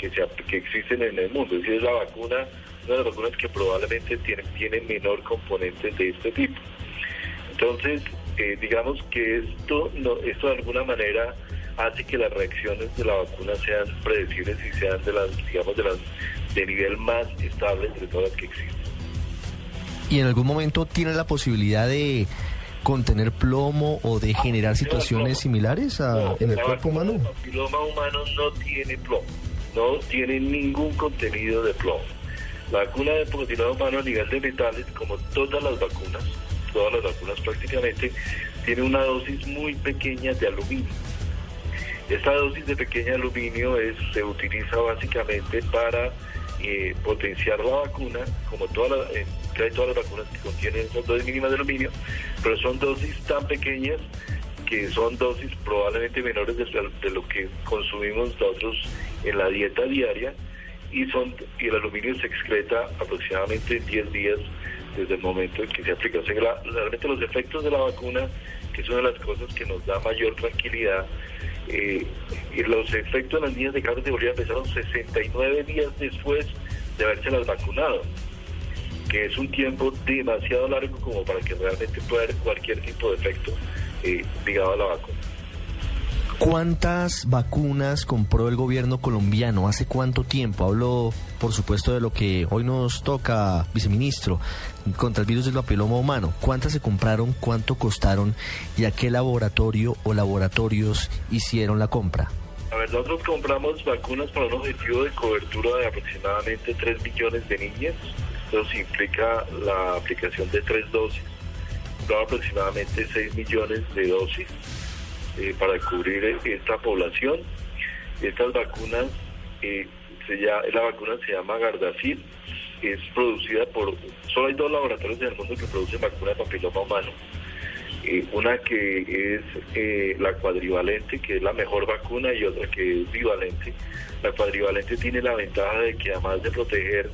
que, se, que existen en el mundo. Es decir, es la vacuna una de las vacunas que probablemente tienen, tienen menor componente de este tipo. Entonces, eh, digamos que esto, no, esto de alguna manera hace que las reacciones de la vacuna sean predecibles y sean de las, digamos, de las de nivel más estable entre todas las que existen. ¿Y en algún momento tiene la posibilidad de contener plomo o de generar situaciones similares a, en el cuerpo humano? El papiloma humano no tiene plomo, no tiene ningún contenido de plomo. La vacuna de papiloma humano a nivel de metales, como todas las vacunas, todas las vacunas prácticamente, tiene una dosis muy pequeña de aluminio. Esta dosis de pequeño aluminio es, se utiliza básicamente para eh, potenciar la vacuna, como todas las, eh, todas las vacunas que contienen esas dosis mínimas de aluminio, pero son dosis tan pequeñas que son dosis probablemente menores de, lo que consumimos nosotros en la dieta diaria y son y el aluminio se excreta aproximadamente en 10 días desde el momento en que se aplica. O sea, realmente los efectos de la vacuna, que es una de las cosas que nos da mayor tranquilidad, eh, y los efectos en las niñas de cáncer de Bolivia empezaron 69 días después de haberse las vacunado, que es un tiempo demasiado largo como para que realmente pueda haber cualquier tipo de efecto ligado a la vacuna. ¿Cuántas vacunas compró el gobierno colombiano? ¿Hace cuánto tiempo? Hablo, por supuesto, de lo que hoy nos toca, viceministro, contra el virus del papiloma humano. ¿Cuántas se compraron? ¿Cuánto costaron? ¿Y a qué laboratorio o laboratorios hicieron la compra? A ver, nosotros compramos vacunas para un objetivo de cobertura de aproximadamente 3 millones de niñas. Eso implica la aplicación de tres dosis. Compramos aproximadamente 6 millones de dosis eh, para cubrir esta población. Estas vacunas, eh, la vacuna se llama Gardasil, es producida por, solo hay dos laboratorios en el mundo que producen vacuna de papiloma humano. Eh, una que es la cuadrivalente, que es la mejor vacuna, y otra que es bivalente. La cuadrivalente tiene la ventaja de que además de proteger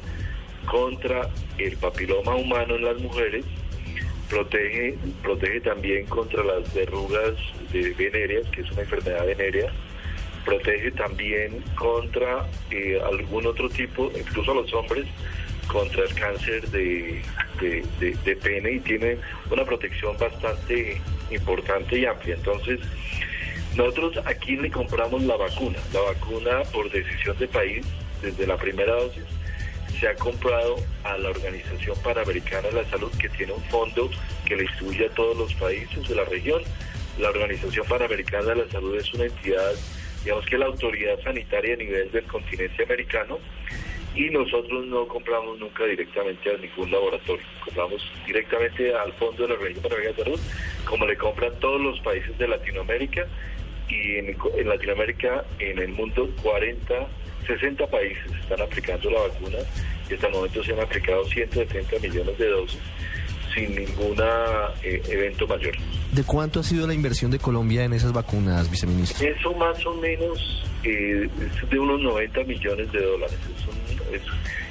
contra el papiloma humano en las mujeres, protege, protege también contra las verrugas de venéreas, que es una enfermedad venérea, protege también contra eh, algún otro tipo, incluso a los hombres, contra el cáncer de, de, pene y tiene una protección bastante importante y amplia. Entonces, nosotros aquí le compramos la vacuna, la vacuna por decisión de país, desde la primera dosis se ha comprado a la Organización Panamericana de la Salud, que tiene un fondo que le distribuye a todos los países de la región. La Organización Panamericana de la Salud es una entidad, digamos que la autoridad sanitaria a nivel del continente americano, y nosotros no compramos nunca directamente a ningún laboratorio, compramos directamente al fondo de la Organización Panamericana de la Salud, como le compran todos los países de Latinoamérica, y en, en Latinoamérica, en el mundo, 40 60 países están aplicando la vacuna y hasta el momento se han aplicado 170 millones de dosis sin ningún eh, evento mayor. ¿De cuánto ha sido la inversión de Colombia en esas vacunas, viceministro? Eso más o menos eh, es de unos 90 millones de dólares.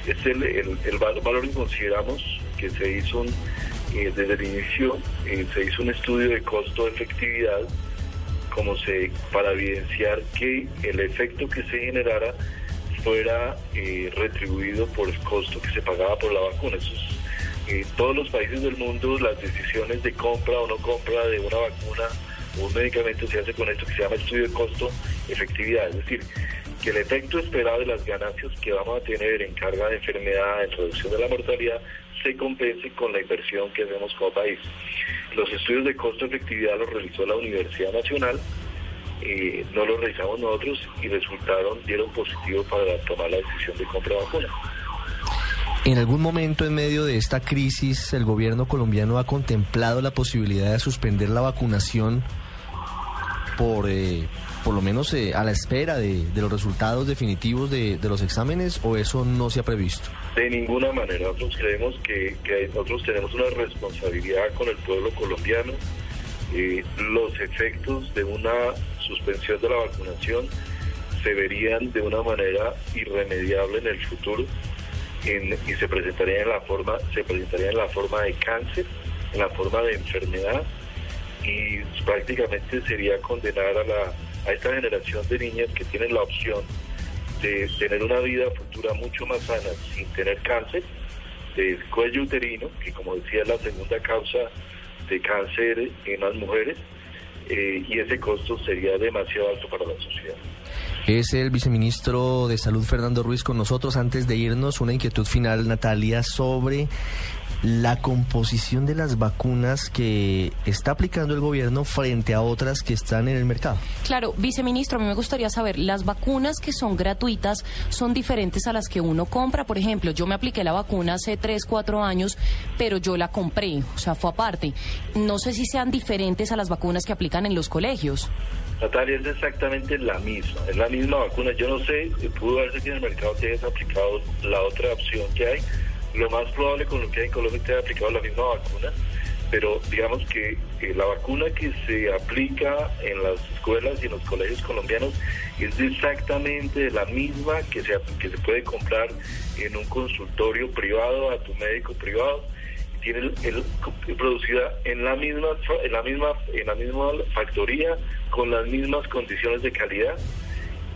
Es, el, el, valor que consideramos que se hizo eh, desde el inicio, se hizo un estudio de costo-efectividad como se para evidenciar que el efecto que se generara fuera eh, retribuido por el costo que se pagaba por la vacuna. Eso eh, todos los países del mundo, las decisiones de compra o no compra de una vacuna o un medicamento se hace con esto que se llama estudio de costo-efectividad. Es decir, que el efecto esperado de las ganancias que vamos a tener en carga de enfermedad, en reducción de la mortalidad, se compense con la inversión que hacemos como país. Los estudios de costo-efectividad los realizó la Universidad Nacional eh, no lo realizamos nosotros y resultaron, dieron positivo para tomar la decisión de compra de vacuna. ¿En algún momento en medio de esta crisis el gobierno colombiano ha contemplado la posibilidad de suspender la vacunación por, eh, por lo menos eh, a la espera de, los resultados definitivos de, los exámenes o eso no se ha previsto? De ninguna manera. Nosotros creemos que, que nosotros tenemos una responsabilidad con el pueblo colombiano. los efectos de una suspensión de la vacunación se verían de una manera irremediable en el futuro y se presentaría en la forma se presentaría en la forma de cáncer, en la forma de enfermedad y prácticamente sería condenar a la a esta generación de niñas que tienen la opción de tener una vida futura mucho más sana sin tener cáncer del cuello uterino, que como decía es la segunda causa de cáncer en las mujeres, eh, y ese costo sería demasiado alto para la sociedad. Es el viceministro de Salud Fernando Ruiz con nosotros. Antes de irnos, una inquietud final, Natalia, sobre la composición de las vacunas que está aplicando el gobierno frente a otras que están en el mercado. Claro, viceministro, a mí me gustaría saber, las vacunas que son gratuitas son diferentes a las que uno compra. Por ejemplo, yo me apliqué la vacuna hace 3, 4 años, pero yo la compré, o sea, fue aparte. No sé si sean diferentes a las vacunas que aplican en los colegios. Natalia, es exactamente la misma, es la misma vacuna. Yo no sé, pudo verse que en el mercado te hayas aplicado la otra opción que hay, lo más probable con lo que hay en Colombia te haya aplicado la misma vacuna, pero digamos que eh, la vacuna que se aplica en las escuelas y en los colegios colombianos es exactamente la misma que se, que se puede comprar en un consultorio privado a tu médico privado. Tiene el, producida en la misma en la misma en la misma factoría con las mismas condiciones de calidad.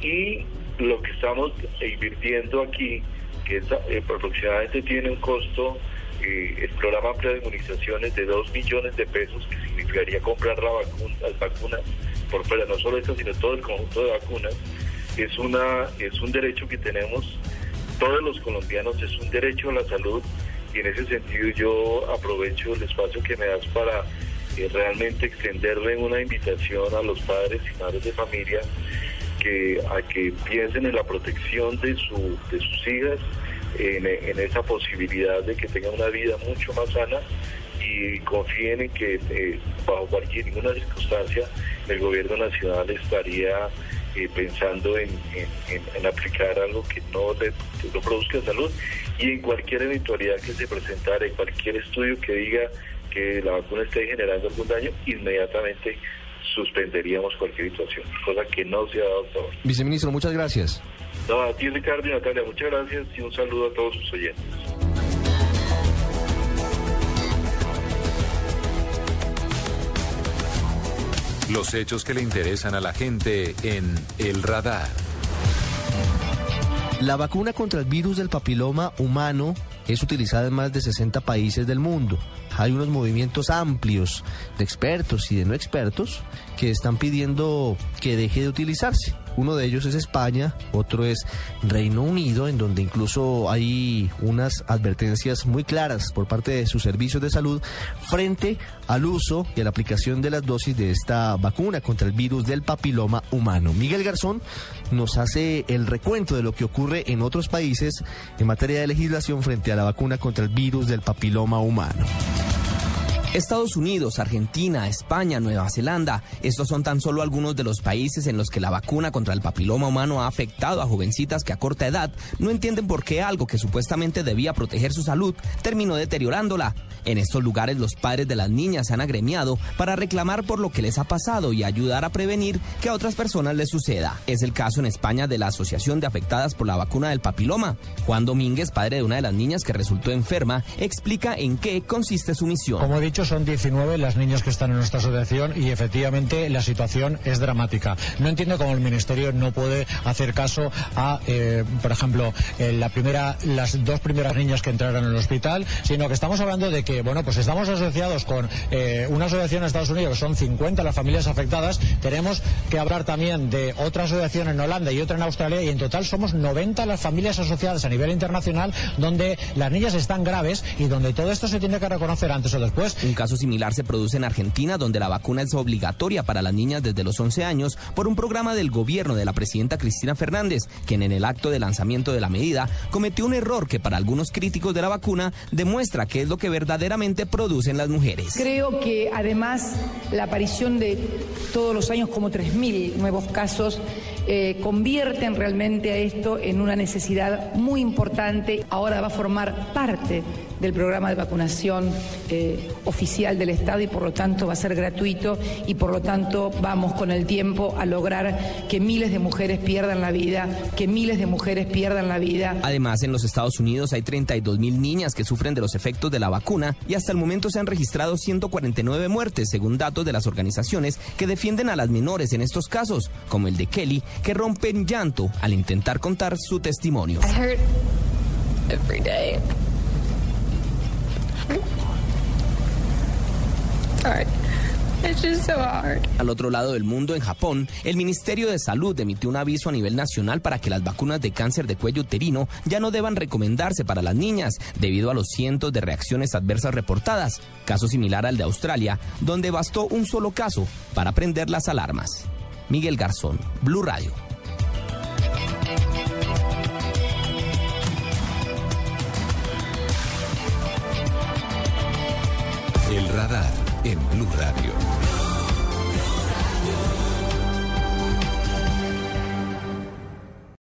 Y lo que estamos invirtiendo aquí que eh, aproximadamente tiene un costo, eh, el programa de inmunizaciones de 2 millones de pesos, que significaría comprar las vacunas por fuera, no solo esta, sino todo el conjunto de vacunas, es, una, es un derecho que tenemos. Todos los colombianos, es un derecho a la salud. Y en ese sentido yo aprovecho el espacio que me das para eh, realmente extenderle una invitación a los padres y madres de familia que a que piensen en la protección de, su, de sus hijas, en, esa posibilidad de que tengan una vida mucho más sana y confíen en que eh, bajo cualquier ninguna circunstancia el gobierno nacional estaría eh, pensando en, aplicar algo que no, le, no produzca salud y en cualquier eventualidad que se presentara, en cualquier estudio que diga que la vacuna esté generando algún daño, inmediatamente suspenderíamos cualquier situación, cosa que no se ha dado hasta ahora. Viceministro, muchas gracias. No, a ti Ricardo y Natalia, muchas gracias y un saludo a todos sus oyentes. Los hechos que le interesan a la gente en El Radar. La vacuna contra el virus del papiloma humano es utilizada en más de 60 países del mundo. Hay unos movimientos amplios de expertos y de no expertos que están pidiendo que deje de utilizarse. Uno de ellos es España, otro es Reino Unido, en donde incluso hay unas advertencias muy claras por parte de sus servicios de salud frente al uso y a la aplicación de las dosis de esta vacuna contra el virus del papiloma humano. Miguel Garzón nos hace el recuento de lo que ocurre en otros países en materia de legislación frente a la vacuna contra el virus del papiloma humano. Estados Unidos, Argentina, España, Nueva Zelanda, estos son tan solo algunos de los países en los que la vacuna contra el papiloma humano ha afectado a jovencitas que a corta edad no entienden por qué algo que supuestamente debía proteger su salud terminó deteriorándola. En estos lugares los padres de las niñas se han agremiado para reclamar por lo que les ha pasado y ayudar a prevenir que a otras personas les suceda. Es el caso en España de la Asociación de Afectadas por la Vacuna del Papiloma. Juan Domínguez, padre de una de las niñas que resultó enferma, explica en qué consiste su misión. Como he dicho, son 19 las niñas que están en nuestra asociación y efectivamente la situación es dramática. No entiendo cómo el Ministerio no puede hacer caso a, eh, por ejemplo, la primera, las dos primeras niñas que entraron en el hospital, sino que estamos hablando de que, bueno, pues estamos asociados con eh, una asociación en Estados Unidos, son 50 las familias afectadas, tenemos que hablar también de otra asociación en Holanda y otra en Australia, y en total somos 90 las familias asociadas a nivel internacional donde las niñas están graves y donde todo esto se tiene que reconocer antes o después. Un caso similar se produce en Argentina, donde la vacuna es obligatoria para las niñas desde los 11 años por un programa del gobierno de la presidenta Cristina Fernández, quien en el acto de lanzamiento de la medida cometió un error que para algunos críticos de la vacuna demuestra que es lo que verdaderamente producen las mujeres. Creo que además la aparición de todos los años como 3.000 nuevos casos eh, convierten realmente a esto en una necesidad muy importante. Ahora va a formar parte del programa de vacunación eh, oficial del Estado y por lo tanto va a ser gratuito y por lo tanto vamos con el tiempo a lograr que miles de mujeres pierdan la vida, que miles de mujeres pierdan la vida. Además, en los Estados Unidos hay 32 mil niñas que sufren de los efectos de la vacuna y hasta el momento se han registrado 149 muertes, según datos de las organizaciones que defienden a las menores en estos casos, como el de Kelly, que rompe en llanto al intentar contar su testimonio. Al otro lado del mundo, en Japón, el Ministerio de Salud emitió un aviso a nivel nacional para que las vacunas de cáncer de cuello uterino ya no deban recomendarse para las niñas debido a los cientos de reacciones adversas reportadas, caso similar al de Australia, donde bastó un solo caso para prender las alarmas. Miguel Garzón, Blue Radio. El radar en Blue Radio.